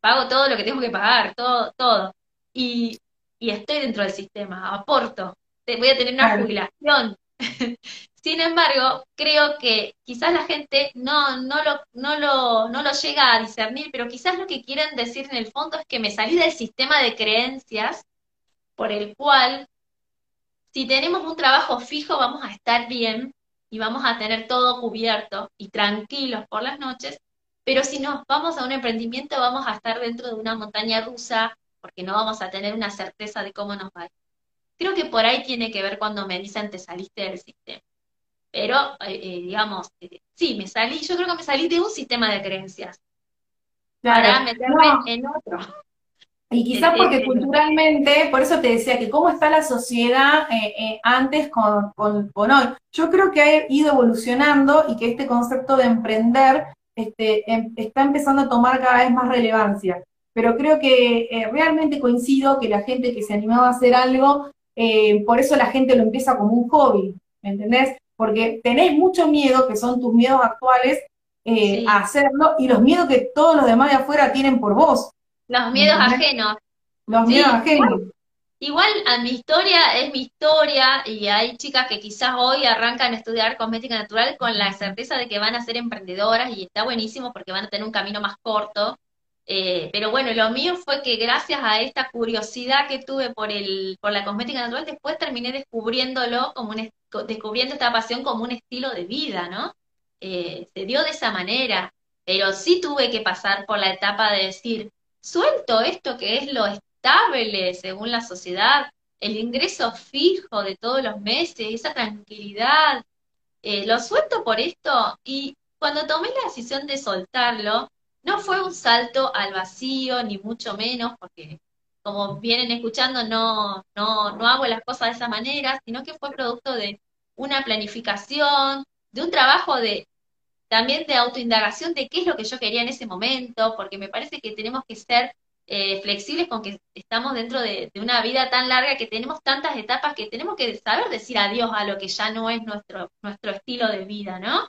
Pago todo lo que tengo que pagar, todo, todo. Y, estoy dentro del sistema, aporto. Voy a tener una jubilación. (laughs) Sin embargo, creo que quizás la gente no, no, lo, no, lo, no lo llega a discernir, pero quizás lo que quieren decir en el fondo es que me salí del sistema de creencias por el cual si tenemos un trabajo fijo vamos a estar bien, y vamos a tener todo cubierto y tranquilos por las noches, pero si nos vamos a un emprendimiento vamos a estar dentro de una montaña rusa porque no vamos a tener una certeza de cómo nos va. Creo que por ahí tiene que ver cuando me dicen te saliste del sistema. Pero, eh, eh, digamos, eh, sí, me salí, yo creo que me salí de un sistema de creencias para meterme en otro. Y quizás porque culturalmente, por eso te decía que cómo está la sociedad eh, eh, antes con, con, hoy. Yo creo que ha ido evolucionando y que este concepto de emprender este, em, está empezando a tomar cada vez más relevancia. Pero creo que eh, realmente coincido que la gente que se animaba a hacer algo, por eso la gente lo empieza como un hobby, ¿me entendés? Porque tenés mucho miedo, que son tus miedos actuales, a hacerlo, y los miedos que todos los demás de afuera tienen por vos. Los miedos ajenos. Los miedos ajenos. Igual, a mi historia es mi historia y hay chicas que quizás hoy arrancan a estudiar cosmética natural con la certeza de que van a ser emprendedoras y está buenísimo porque van a tener un camino más corto. Eh, pero bueno, lo mío fue que gracias a esta curiosidad que tuve por el por la cosmética natural, después terminé descubriéndolo como un descubriendo esta pasión como un estilo de vida, ¿no? Eh, se dio de esa manera, pero sí tuve que pasar por la etapa de decir, suelto esto que es lo estable según la sociedad, el ingreso fijo de todos los meses, esa tranquilidad, eh, lo suelto por esto y cuando tomé la decisión de soltarlo, no fue un salto al vacío, ni mucho menos, porque como vienen escuchando, no, no, no hago las cosas de esa manera, sino que fue producto de una planificación, de un trabajo de también de autoindagación de qué es lo que yo quería en ese momento, porque me parece que tenemos que ser eh, flexibles con que estamos dentro de, una vida tan larga, que tenemos tantas etapas que tenemos que saber decir adiós a lo que ya no es nuestro, nuestro estilo de vida, ¿no?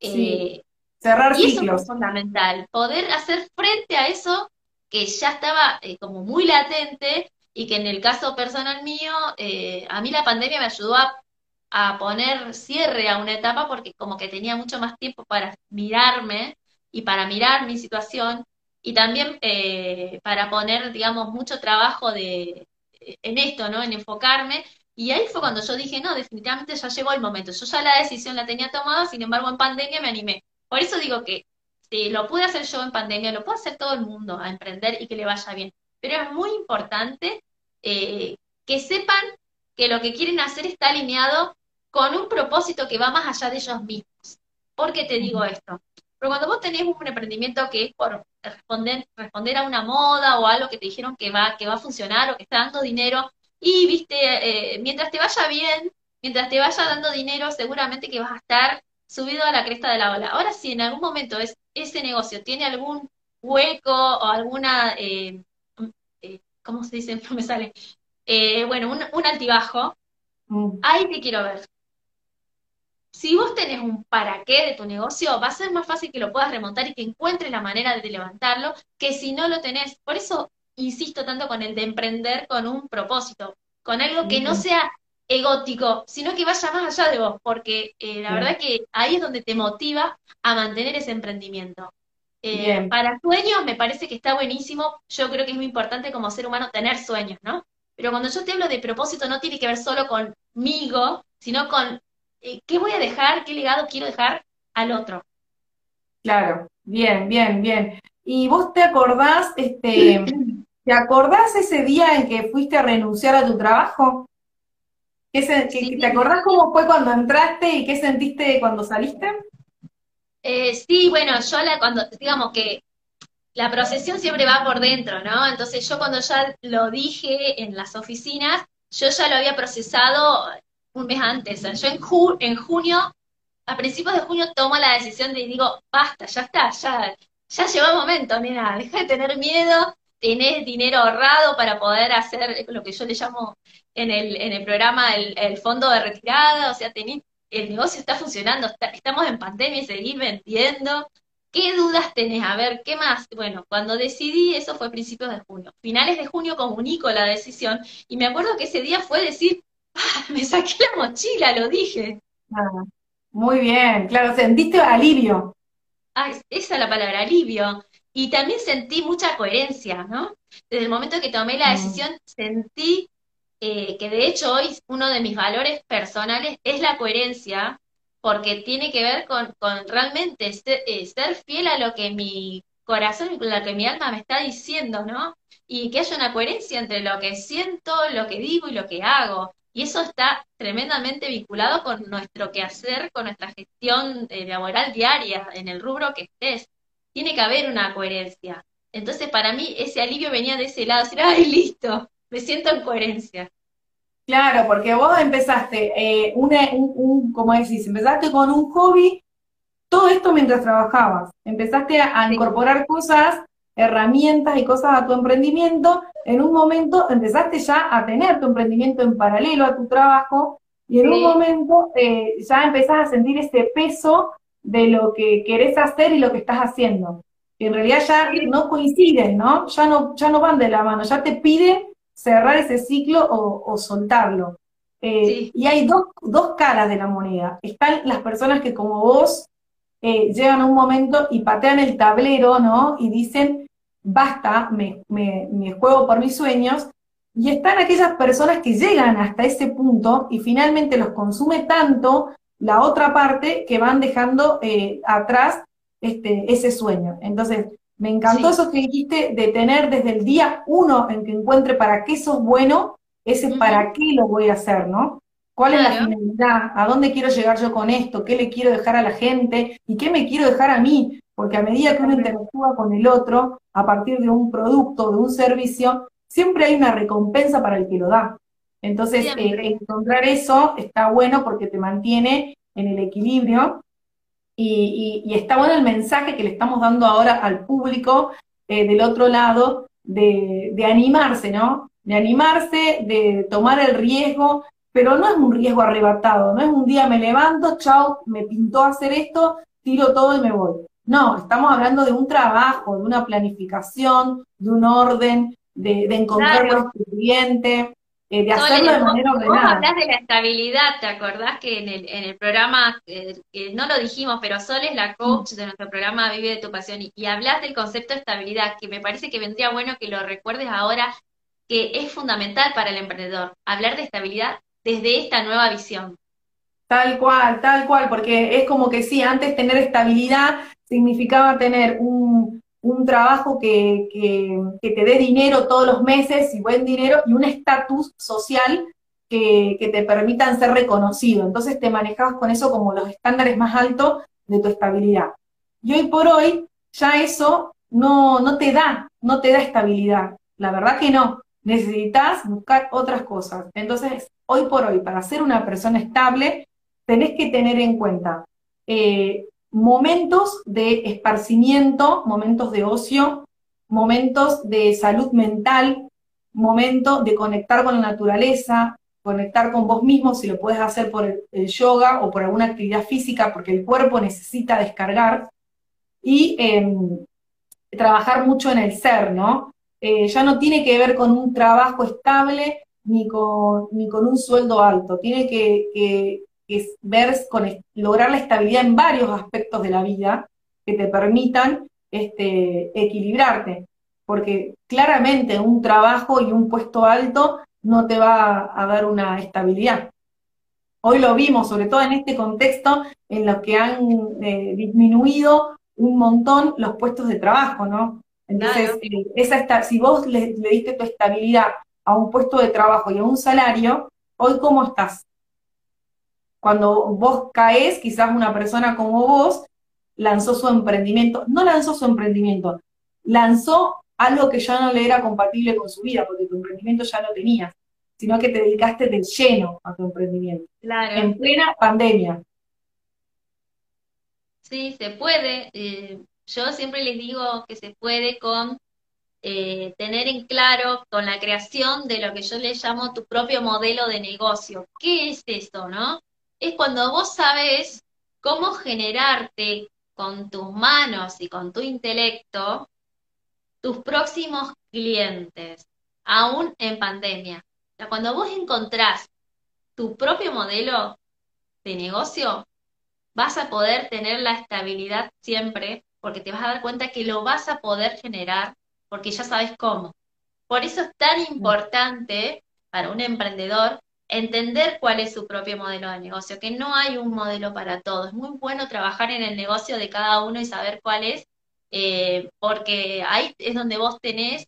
Eh, Cerrar y eso es fundamental, poder hacer frente a eso que ya estaba eh, como muy latente y que en el caso personal mío, a mí la pandemia me ayudó a a poner cierre a una etapa porque como que tenía mucho más tiempo para mirarme y para mirar mi situación y también eh, para poner, digamos, mucho trabajo de, en esto, ¿no? En enfocarme. Y ahí fue cuando yo dije, no, definitivamente ya llegó el momento. Yo ya la decisión la tenía tomada, sin embargo, en pandemia me animé. Por eso digo que si lo pude hacer yo en pandemia, lo puede hacer todo el mundo a emprender y que le vaya bien. Pero es muy importante eh, que sepan que lo que quieren hacer está alineado con un propósito que va más allá de ellos mismos. ¿Por qué te digo esto? Porque cuando vos tenés un emprendimiento que es por responder, responder a una moda o algo que te dijeron que va, que va a funcionar o que está dando dinero, y viste, eh, mientras te vaya bien, mientras te vaya dando dinero, seguramente que vas a estar subido a la cresta de la ola. Ahora, si en algún momento es, ese negocio tiene algún hueco o alguna, eh, eh, ¿cómo se dice? (laughs) No me sale. Bueno, un, altibajo, mm. ahí te quiero ver. Si vos tenés un para qué de tu negocio, va a ser más fácil que lo puedas remontar y que encuentres la manera de levantarlo que si no lo tenés. Por eso insisto tanto con el de emprender con un propósito, con algo que no sea egótico, sino que vaya más allá de vos, porque eh, la verdad que ahí es donde te motiva a mantener ese emprendimiento. Eh, para sueños me parece que está buenísimo, yo creo que es muy importante como ser humano tener sueños, ¿no? Pero cuando yo te hablo de propósito no tiene que ver solo conmigo, sino con eh, qué voy a dejar, qué legado quiero dejar al otro. Claro, bien, bien, bien. ¿Y vos te acordás, este, (laughs) te acordás ese día en que fuiste a renunciar a tu trabajo? ¿Te acordás cómo fue cuando entraste y qué sentiste cuando saliste? Eh, sí, bueno, yo la, cuando, digamos que la procesión siempre va por dentro, ¿no? Entonces yo cuando ya lo dije en las oficinas, yo ya lo había procesado un mes antes. yo en, en junio, a principios de junio, tomo la decisión de digo, basta, ya está, ya, ya llegó el momento, nena, deja de tener miedo, tenés dinero ahorrado para poder hacer lo que yo le llamo en el, en el programa el, fondo de retirada, o sea, tenés, el negocio está funcionando, estamos en pandemia y seguís vendiendo. ¿Qué dudas tenés? A ver, ¿qué más? Bueno, cuando decidí, eso fue principios de junio. Finales de junio comunico la decisión y me acuerdo que ese día fue decir, ah, me saqué la mochila, lo dije. Ah, muy bien, claro, sentiste alivio. Ah, esa es la palabra, alivio. Y también sentí mucha coherencia, ¿no? Desde el momento que tomé la mm. decisión, sentí eh, que de hecho hoy uno de mis valores personales es la coherencia, porque tiene que ver con, realmente eh, ser, fiel a lo que mi corazón y lo que mi alma me está diciendo, ¿no? Y que haya una coherencia entre lo que siento, lo que digo y lo que hago. Y eso está tremendamente vinculado con nuestro quehacer, con nuestra gestión eh, laboral diaria, en el rubro que estés tiene que haber una coherencia. Entonces, para mí, ese alivio venía de ese lado, decir, ay, listo, me siento en coherencia. Claro, porque vos empezaste, eh, un, como decís, empezaste con un hobby, todo esto mientras trabajabas. Empezaste a, incorporar cosas, herramientas y cosas a tu emprendimiento. En un momento empezaste ya a tener tu emprendimiento en paralelo a tu trabajo y en un momento eh, ya empezás a sentir ese peso de lo que querés hacer y lo que estás haciendo. en realidad ya no coinciden, ¿no? Ya no, ya no van de la mano, ya te piden cerrar ese ciclo o, soltarlo. Eh, y hay dos, dos, caras de la moneda. Están las personas que como vos eh, llegan a un momento y patean el tablero, ¿no? Y dicen, basta, me, me, me juego por mis sueños. Y están aquellas personas que llegan hasta ese punto y finalmente los consume tanto la otra parte que van dejando eh, atrás este, ese sueño. Entonces, me encantó eso que dijiste de tener desde el día uno en que encuentre para qué sos bueno, ese para qué lo voy a hacer, ¿no? ¿Cuál es la finalidad? ¿A dónde quiero llegar yo con esto? ¿Qué le quiero dejar a la gente? ¿Y qué me quiero dejar a mí? Porque a medida que uno interactúa con el otro, a partir de un producto, de un servicio, siempre hay una recompensa para el que lo da. Entonces, eh, encontrar eso está bueno porque te mantiene en el equilibrio y, está bueno el mensaje que le estamos dando ahora al público eh, del otro lado de, animarse, ¿no? De animarse, de tomar el riesgo, pero no es un riesgo arrebatado, no es un día me levanto, chao, me pintó hacer esto, tiro todo y me voy. No, estamos hablando de un trabajo, de una planificación, de un orden, de, encontrar a nuestro cliente, eh, de hacerlo de manera ordenada. Vos hablas de la estabilidad, ¿te acordás que en el, en el programa, eh, no lo dijimos, pero Sol es la coach de nuestro programa Vive de tu Pasión, y, hablas del concepto de estabilidad, que me parece que vendría bueno que lo recuerdes ahora, que es fundamental para el emprendedor, hablar de estabilidad desde esta nueva visión. Tal cual, tal cual, porque es como que sí, antes tener estabilidad significaba tener un, un trabajo que, te dé dinero todos los meses y buen dinero y un estatus social que, te permitan ser reconocido. Entonces te manejabas con eso como los estándares más altos de tu estabilidad. Y hoy por hoy ya eso no, no te da, no te da estabilidad. La verdad que no. necesitas buscar otras cosas. Entonces, hoy por hoy, para ser una persona estable, tenés que tener en cuenta eh, momentos de esparcimiento, momentos de ocio, momentos de salud mental, momentos de conectar con la naturaleza, conectar con vos mismo, si lo puedes hacer por el, yoga o por alguna actividad física, porque el cuerpo necesita descargar, y em, trabajar mucho en el ser, ¿no? Eh, ya no tiene que ver con un trabajo estable ni con, ni con un sueldo alto, tiene que, ver con lograr la estabilidad en varios aspectos de la vida que te permitan este, equilibrarte, porque claramente un trabajo y un puesto alto no te va a dar una estabilidad. Hoy lo vimos, sobre todo en este contexto en los que han eh, disminuido un montón los puestos de trabajo, ¿no? Entonces, eh, esa si vos le, diste tu estabilidad a un puesto de trabajo y a un salario, hoy cómo estás? Cuando vos caes, quizás una persona como vos lanzó su emprendimiento, no lanzó su emprendimiento, lanzó algo que ya no le era compatible con su vida, porque tu emprendimiento ya lo tenías, sino que te dedicaste de lleno a tu emprendimiento. Claro. En plena pandemia. Sí, se puede. Eh, yo siempre les digo que se puede con eh, tener en claro con la creación de lo que yo le llamo tu propio modelo de negocio. ¿Qué es esto, no? Es cuando vos sabes cómo generarte con tus manos y con tu intelecto tus próximos clientes, aún en pandemia. cuando vos encontrás tu propio modelo de negocio, vas a poder tener la estabilidad siempre, porque te vas a dar cuenta que lo vas a poder generar, porque ya sabes cómo. Por eso es tan importante para un emprendedor entender cuál es su propio modelo de negocio, que no hay un modelo para todos. Es muy bueno trabajar en el negocio de cada uno y saber cuál es, eh, porque ahí es donde vos tenés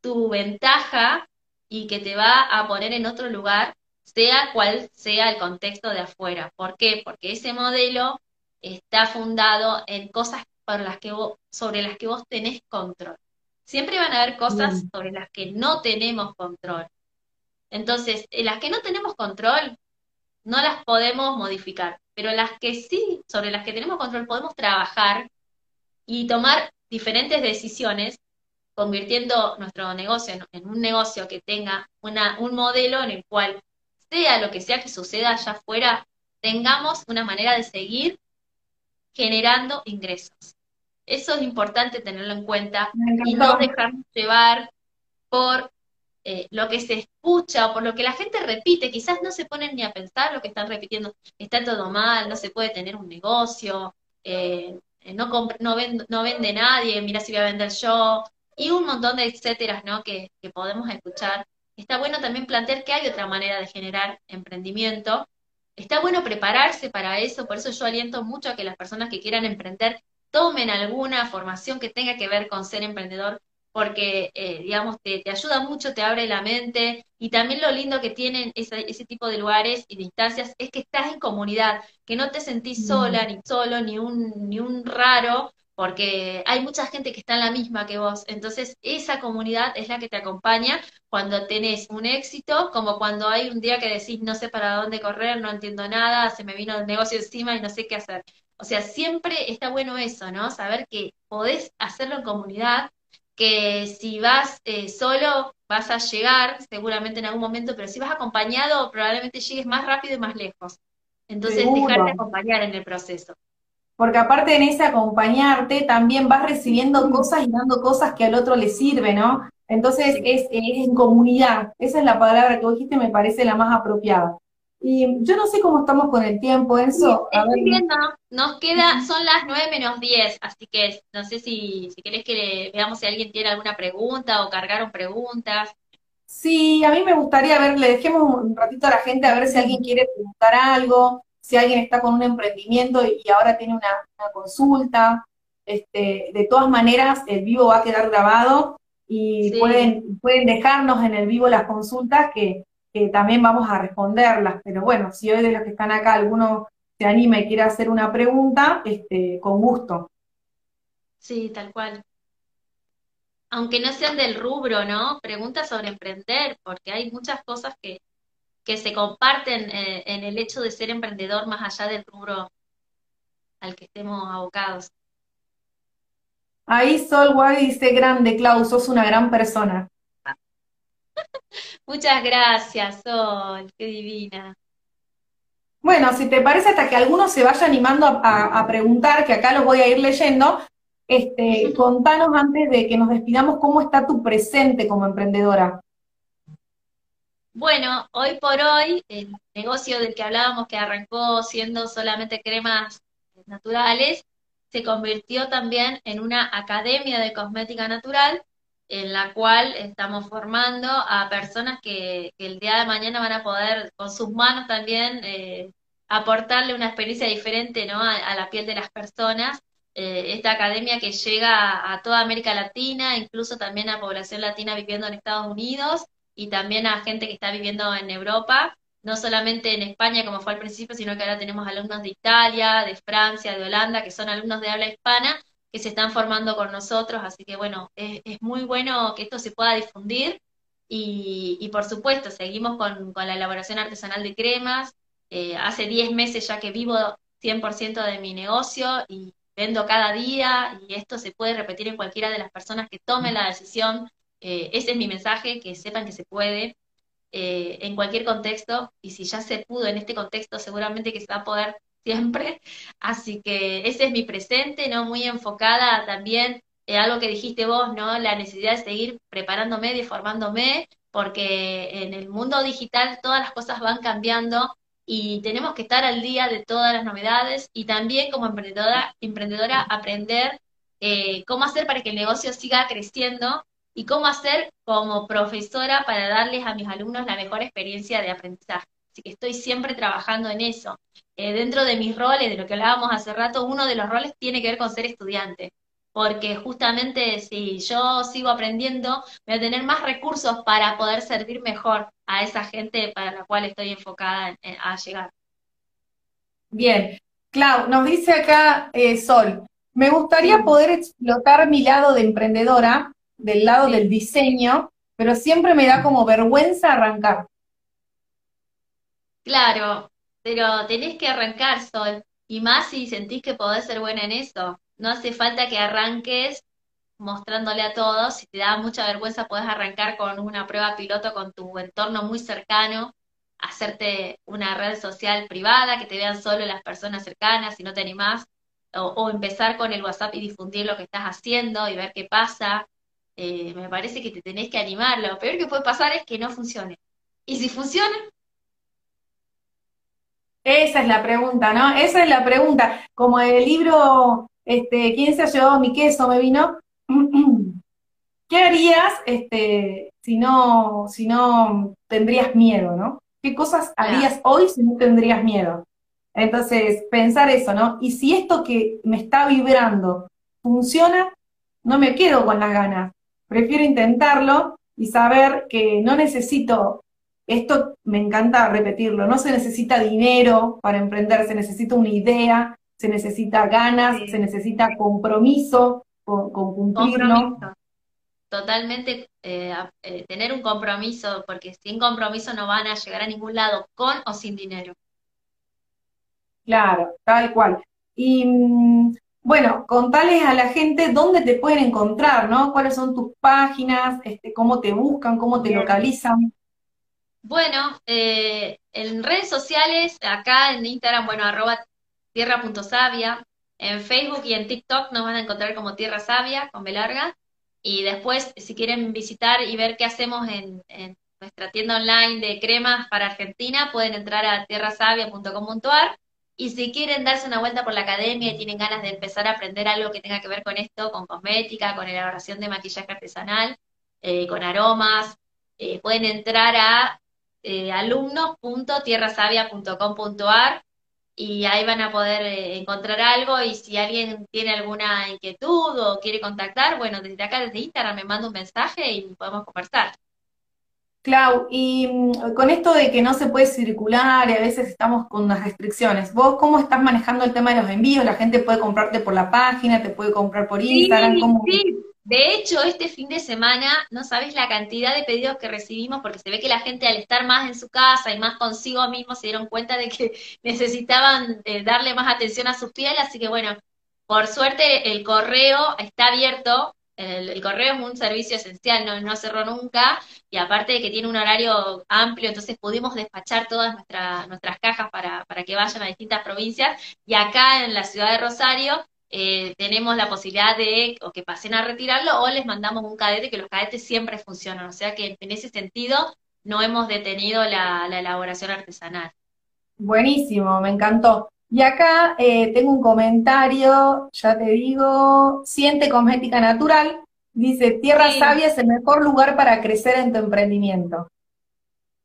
tu ventaja y que te va a poner en otro lugar sea cual sea el contexto de afuera. ¿Por qué? Porque ese modelo está fundado en cosas las que sobre las que vos tenés control. Siempre van a haber cosas sobre las que no tenemos control. Entonces, en las que no tenemos control, no las podemos modificar, pero las que sí, sobre las que tenemos control, podemos trabajar y tomar diferentes decisiones, convirtiendo nuestro negocio en, un negocio que tenga una, un modelo en el cual sea lo que sea que suceda allá afuera, tengamos una manera de seguir generando ingresos. Eso es importante tenerlo en cuenta y no dejarnos llevar por eh, lo que se escucha o por lo que la gente repite. Quizás no se ponen ni a pensar lo que están repitiendo. Está todo mal, no se puede tener un negocio, eh, no, no, vende nadie, mira si voy a vender yo, y un montón de etcéteras ¿no? que, que podemos escuchar Está bueno también plantear que hay otra manera de generar emprendimiento. Está bueno prepararse para eso, por eso yo aliento mucho a que las personas que quieran emprender tomen alguna formación que tenga que ver con ser emprendedor, porque, eh, digamos, te, ayuda mucho, te abre la mente, y también lo lindo que tienen ese, ese tipo de lugares y de instancias es que estás en comunidad, que no te sentís sola, ni solo, ni un, ni un raro, porque hay mucha gente que está en la misma que vos. Entonces, esa comunidad es la que te acompaña cuando tenés un éxito, como cuando hay un día que decís, no sé para dónde correr, no entiendo nada, se me vino el negocio encima y no sé qué hacer. O sea, siempre está bueno eso, ¿no? Saber que podés hacerlo en comunidad, que si vas eh, solo vas a llegar seguramente en algún momento, pero si vas acompañado probablemente llegues más rápido y más lejos. Entonces, dejarte acompañar en el proceso porque aparte en ese acompañarte también vas recibiendo cosas y dando cosas que al otro le sirve, ¿no? Entonces es, en comunidad, esa es la palabra que dijiste, me parece la más apropiada. Y yo no sé cómo estamos con el tiempo, Enzo. estoy viendo, nos queda, son las 9 menos 10, así que no sé si, si querés que veamos si alguien tiene alguna pregunta o cargaron preguntas. Sí, a mí me gustaría ver, le dejemos un ratito a la gente a ver si alguien quiere preguntar algo si alguien está con un emprendimiento y ahora tiene una, consulta. Este, de todas maneras, el vivo va a quedar grabado y pueden, pueden dejarnos en el vivo las consultas que, también vamos a responderlas. Pero bueno, si hoy de los que están acá alguno se anima y quiere hacer una pregunta, este, con gusto. Sí, tal cual. aunque no sean del rubro, ¿no? Preguntas sobre emprender, porque hay muchas cosas que, que se comparten eh, en el hecho de ser emprendedor más allá del rubro al que estemos abocados. Ahí Sol Guay dice, grande, Clau, sos una gran persona. Muchas gracias, Sol, qué divina. Bueno, si te parece, hasta que alguno se vaya animando a, preguntar, que acá los voy a ir leyendo, este, contanos antes de que nos despidamos cómo está tu presente como emprendedora. Bueno, hoy por hoy, el negocio del que hablábamos, que arrancó siendo solamente cremas naturales, se convirtió también en una academia de cosmética natural en la cual estamos formando a personas que, el día de mañana van a poder con sus manos también eh, aportarle una experiencia diferente ¿no? a, la piel de las personas. Eh, esta academia que llega a, toda América Latina, incluso también a población latina viviendo en Estados Unidos y también a gente que está viviendo en Europa no solamente en España como fue al principio, sino que ahora tenemos alumnos de Italia, de Francia, de Holanda, que son alumnos de habla hispana, que se están formando con nosotros, así que bueno, es, muy bueno que esto se pueda difundir y, por supuesto, seguimos con, la elaboración artesanal de cremas, eh, hace 10 meses ya que vivo 100% de mi negocio y vendo cada día y esto se puede repetir en cualquiera de las personas que tomen la decisión. Eh, ese es mi mensaje, que sepan que se puede, eh, en cualquier contexto, y si ya se pudo en este contexto, seguramente que se va a poder siempre. Así que ese es mi presente, ¿no? Muy enfocada también en algo que dijiste vos, ¿no? La necesidad de seguir preparándome, deformándome, porque en el mundo digital todas las cosas van cambiando y tenemos que estar al día de todas las novedades y también como emprendedora, emprendedora aprender eh, cómo hacer para que el negocio siga creciendo y cómo hacer como profesora para darles a mis alumnos la mejor experiencia de aprendizaje. Así que estoy siempre trabajando en eso. Eh, dentro de mis roles, de lo que hablábamos hace rato, uno de los roles tiene que ver con ser estudiante, porque justamente si yo sigo aprendiendo, voy a tener más recursos para poder servir mejor a esa gente para la cual estoy enfocada a llegar. Bien. Clau, nos dice acá eh, Sol, me gustaría poder explotar mi lado de emprendedora del lado del diseño, pero siempre me da como vergüenza arrancar. Claro, pero tenés que arrancar, Sol, y más si sentís que podés ser buena en eso. No hace falta que arranques mostrándole a todos, si te da mucha vergüenza podés arrancar con una prueba piloto con tu entorno muy cercano, hacerte una red social privada, que te vean solo las personas cercanas, si no te animás, o, o empezar con el WhatsApp y difundir lo que estás haciendo y ver qué pasa. Eh, me parece que te tenés que animar. Lo peor que puede pasar es que no funcione. ¿Y si funciona? Esa es la pregunta, ¿no? Esa es la pregunta. Como el libro, este, ¿quién se ha llevado mi queso? Me vino. (clears throat) ¿Qué harías este, si, no, si no tendrías miedo, ¿no? ¿Qué cosas harías hoy si no tendrías miedo? Entonces, pensar eso, ¿no? Y si esto que me está vibrando funciona, no me quedo con las ganas prefiero intentarlo y saber que no necesito, esto me encanta repetirlo, no se necesita dinero para emprender, se necesita una idea, se necesita ganas, se necesita compromiso con, cumplirlo. Totalmente eh, eh, tener un compromiso, porque sin compromiso no van a llegar a ningún lado, con o sin dinero. Claro, tal cual. Y mm, bueno, contales a la gente dónde te pueden encontrar, ¿no? ¿Cuáles son tus páginas? Este, ¿Cómo te buscan? ¿Cómo te localizan? Bueno, eh, en redes sociales, acá en Instagram, bueno, arroba tierra.savia, en Facebook y en TikTok nos van a encontrar como Tierra Sabia, con B y después, si quieren visitar y ver qué hacemos en, en nuestra tienda online de cremas para Argentina, pueden entrar a tierrasavia.com.ar y si quieren darse una vuelta por la academia y tienen ganas de empezar a aprender algo que tenga que ver con esto, con cosmética, con elaboración de maquillaje artesanal, eh, con aromas, eh, pueden entrar a eh, alumnos.tierrasavia.com.ar y ahí van a poder eh, encontrar algo y si alguien tiene alguna inquietud o quiere contactar, bueno, desde acá, desde Instagram, me manda un mensaje y podemos conversar. Clau, y mm, con esto de que no se puede circular y a veces estamos con unas restricciones, ¿vos cómo estás manejando el tema de los envíos? ¿La gente puede comprarte por la página, te puede comprar por Instagram? Sí, De hecho, este fin de semana, no sabes la cantidad de pedidos que recibimos, porque se ve que la gente al estar más en su casa y más consigo mismo se dieron cuenta de que (laughs) necesitaban eh, darle más atención a su piel, así que bueno, por suerte el correo está abierto, el, correo es un servicio esencial, no, no, cerró nunca, y aparte de que tiene un horario amplio, entonces pudimos despachar todas nuestras cajas para, para que vayan a distintas provincias, y acá en la ciudad de Rosario eh, tenemos la posibilidad de o que pasen a retirarlo o les mandamos un cadete, que los cadetes siempre funcionan. O sea que en ese sentido no hemos detenido la, elaboración artesanal. Buenísimo, me encantó. Y acá eh, tengo un comentario, ya te digo, siente cosmética natural, dice, Tierra Sabia es el mejor lugar para crecer en tu emprendimiento.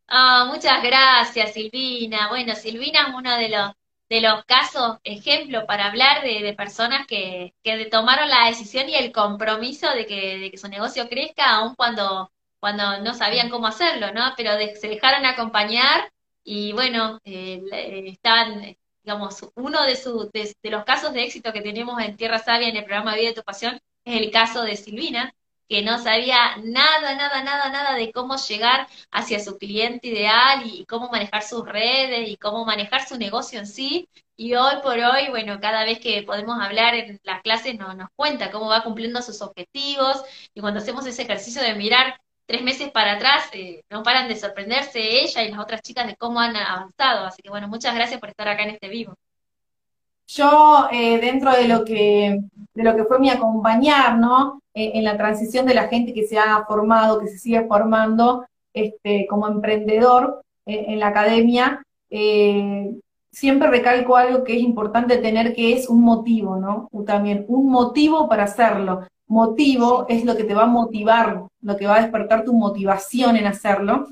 Ah, muchas gracias, Silvina. Bueno, Silvina es uno de los de los casos, ejemplo, para hablar de, personas que, que, tomaron la decisión y el compromiso de que, de que su negocio crezca, aun cuando, cuando no sabían cómo hacerlo, ¿no? Pero se dejaron acompañar y bueno, eh, están, digamos, uno de, su, de, los casos de éxito que tenemos en Tierra Sabia en el programa Vida de tu Pasión es el caso de Silvina, que no sabía nada, nada, nada, nada de cómo llegar hacia su cliente ideal y, cómo manejar sus redes y cómo manejar su negocio en sí. Y hoy por hoy, bueno, cada vez que podemos hablar en las clases nos, cuenta cómo va cumpliendo sus objetivos y cuando hacemos ese ejercicio de mirar tres meses para atrás, eh, no paran de sorprenderse ella y las otras chicas de cómo han avanzado. Así que bueno, muchas gracias por estar acá en este vivo. Yo, eh, dentro de lo, que, de lo que fue mi acompañar, ¿no? Eh, en la transición de la gente que se ha formado, que se sigue formando este, como emprendedor eh, en la academia, siempre recalco algo que es importante tener, que es un motivo, ¿no? También un motivo para hacerlo. Motivo es lo que te va a motivar, lo que va a despertar tu motivación en hacerlo.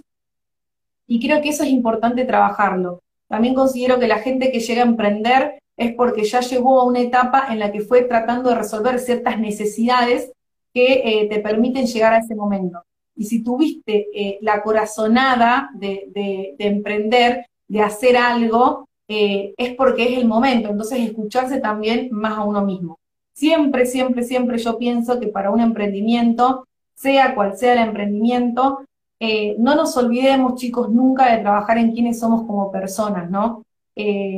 Y creo que eso es importante trabajarlo. También considero que la gente que llega a emprender es porque ya llegó a una etapa en la que fue tratando de resolver ciertas necesidades que eh, te permiten llegar a ese momento. Y si tuviste eh, la corazonada de, emprender, de hacer algo, eh, es porque es el momento. Entonces, escucharse también más a uno mismo. Siempre, siempre, siempre yo pienso que para un emprendimiento, sea cual sea el emprendimiento, no nos olvidemos, chicos, nunca de trabajar en quienes somos como personas, ¿no?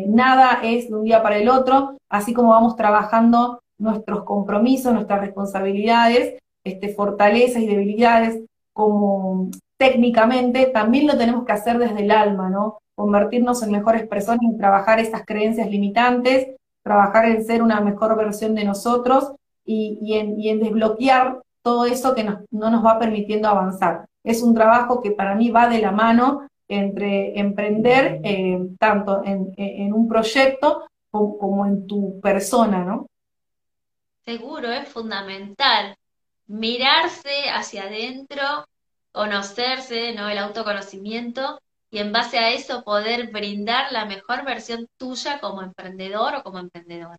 Nada es de un día para el otro, así como vamos trabajando nuestros compromisos, nuestras responsabilidades, este, fortalezas y debilidades, como técnicamente, también lo tenemos que hacer desde el alma, ¿no? Convertirnos en mejores personas y trabajar esas creencias limitantes, trabajar en ser una mejor versión de nosotros y, en, desbloquear todo eso que no nos va permitiendo avanzar. Es un trabajo que para mí va de la mano entre emprender eh, tanto en, un proyecto como, en tu persona, ¿no? Seguro, es fundamental. Mirarse hacia adentro, conocerse, ¿no? El autoconocimiento y en base a eso poder brindar la mejor versión tuya como emprendedor o como emprendedora.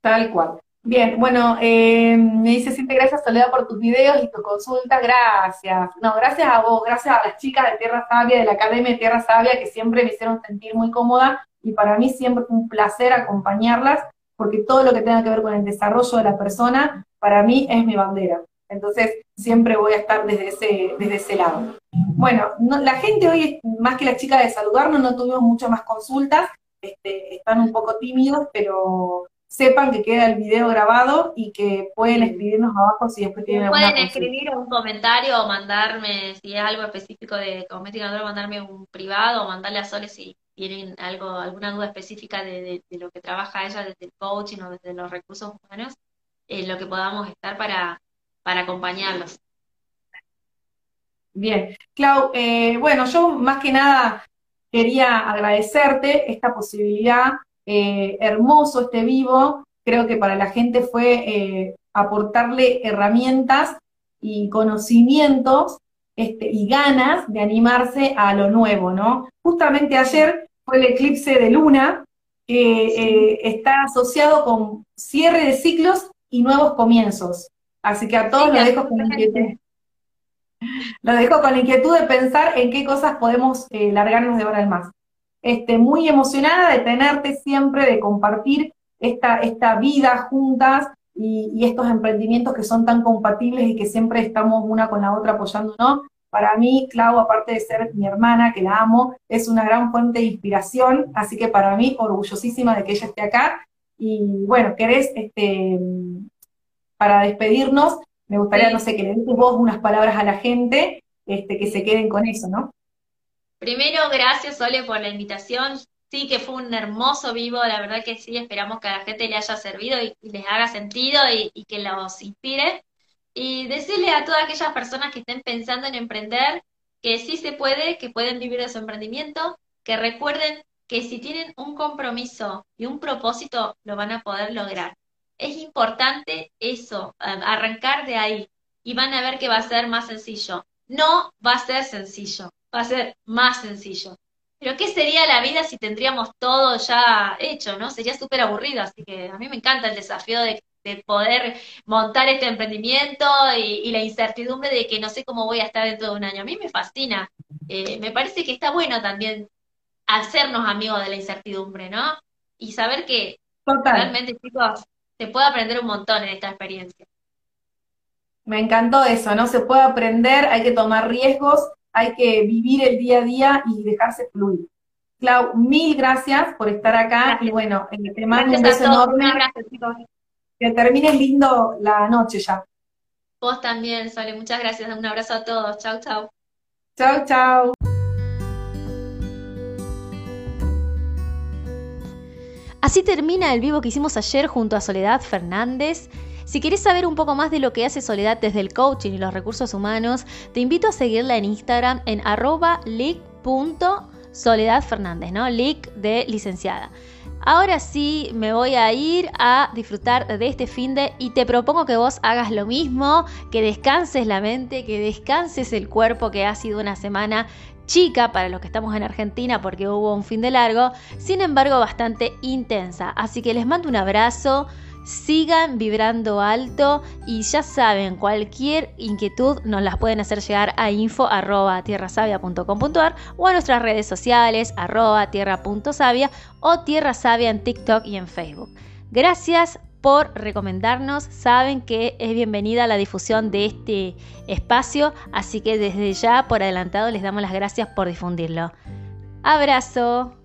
Tal cual. Bien, bueno, eh, me dice siempre gracias Soledad por tus videos y tu consulta, gracias. No, gracias a vos, gracias a las chicas de Tierra Sabia, de la Academia de Tierra Sabia, que siempre me hicieron sentir muy cómoda y para mí siempre fue un placer acompañarlas, porque todo lo que tenga que ver con el desarrollo de la persona, para mí es mi bandera. Entonces, siempre voy a estar desde ese, desde ese lado. Bueno, la gente hoy, más que las chicas de saludarnos, no tuvimos muchas más consultas, este, están un poco tímidos, pero sepan que queda el video grabado y que pueden escribirnos abajo si después tienen alguna Pueden escribir un comentario o mandarme, si es algo específico de cosmética natural, mandarme un privado o mandarle a Sole si tienen algo, alguna duda específica de, lo que trabaja ella desde el coaching o desde los recursos humanos, en lo que podamos estar para, para acompañarlos. Bien, Clau, eh, bueno, yo más que nada quería agradecerte esta posibilidad eh, hermoso este vivo. Creo que para la gente fue eh, aportarle herramientas y conocimientos este, y ganas de animarse a lo nuevo, ¿no? Justamente ayer fue el eclipse de luna, que eh, está asociado con cierre de ciclos y nuevos comienzos. Así que a todos lo dejo con inquietud. Lo dejo con la inquietud de pensar en qué cosas podemos largarnos de ahora al más este, muy emocionada de tenerte siempre, de compartir esta, esta vida juntas, y, estos emprendimientos que son tan compatibles y que siempre estamos una con la otra apoyándonos. Para mí, Clau, aparte de ser mi hermana, que la amo, es una gran fuente de inspiración, así que para mí, orgullosísima de que ella esté acá. Y bueno, querés, este, para despedirnos, me gustaría, no sé, que le dices vos unas palabras a la gente, este, que se queden con eso, ¿no? Primero, gracias, Sole, por la invitación. Sí, que fue un hermoso vivo, la verdad que sí, esperamos que a la gente le haya servido y, les haga sentido y, que los inspire. Y decirle a todas aquellas personas que estén pensando en emprender que sí se puede, que pueden vivir de su emprendimiento, que recuerden que si tienen un compromiso y un propósito, lo van a poder lograr. Es importante eso, arrancar de ahí y van a ver que va a ser más sencillo. No va a ser sencillo, va a ser más sencillo. Pero ¿qué sería la vida si tendríamos todo ya hecho, no? Sería súper aburrido, así que a mí me encanta el desafío de, poder montar este emprendimiento y, la incertidumbre de que no sé cómo voy a estar dentro de un año. A mí me fascina. Eh, me parece que está bueno también hacernos amigos de la incertidumbre, ¿no? Y saber que realmente, chicos, se puede aprender un montón en esta experiencia. Me encantó eso, ¿no? Se puede aprender, hay que tomar riesgos hay que vivir el día a día y dejarse fluir. Clau, mil gracias por estar acá y bueno, eh, te mando un beso enorme. Que termine lindo la noche ya. Vos también, Sole, muchas gracias. Un abrazo a todos. Chau, chau. Chau, chau. Así termina el vivo que hicimos ayer junto a Soledad Fernández. Si quieres saber un poco más de lo que hace Soledad desde el coaching y los recursos humanos, te invito a seguirla en Instagram en arroba ¿no? Lic de licenciada. Ahora sí me voy a ir a disfrutar de este fin de y te propongo que vos hagas lo mismo, que descanses la mente, que descanses el cuerpo, que ha sido una semana chica para los que estamos en Argentina porque hubo un fin de largo, sin embargo bastante intensa. Así que les mando un abrazo sigan vibrando alto y ya saben, cualquier inquietud nos las pueden hacer llegar a info.tierrasavia.com.ar o a nuestras redes sociales arroba tierra.savia o tierra sabia en TikTok y en Facebook. Gracias por recomendarnos, saben que es bienvenida la difusión de este espacio, así que desde ya por adelantado les damos las gracias por difundirlo. Abrazo.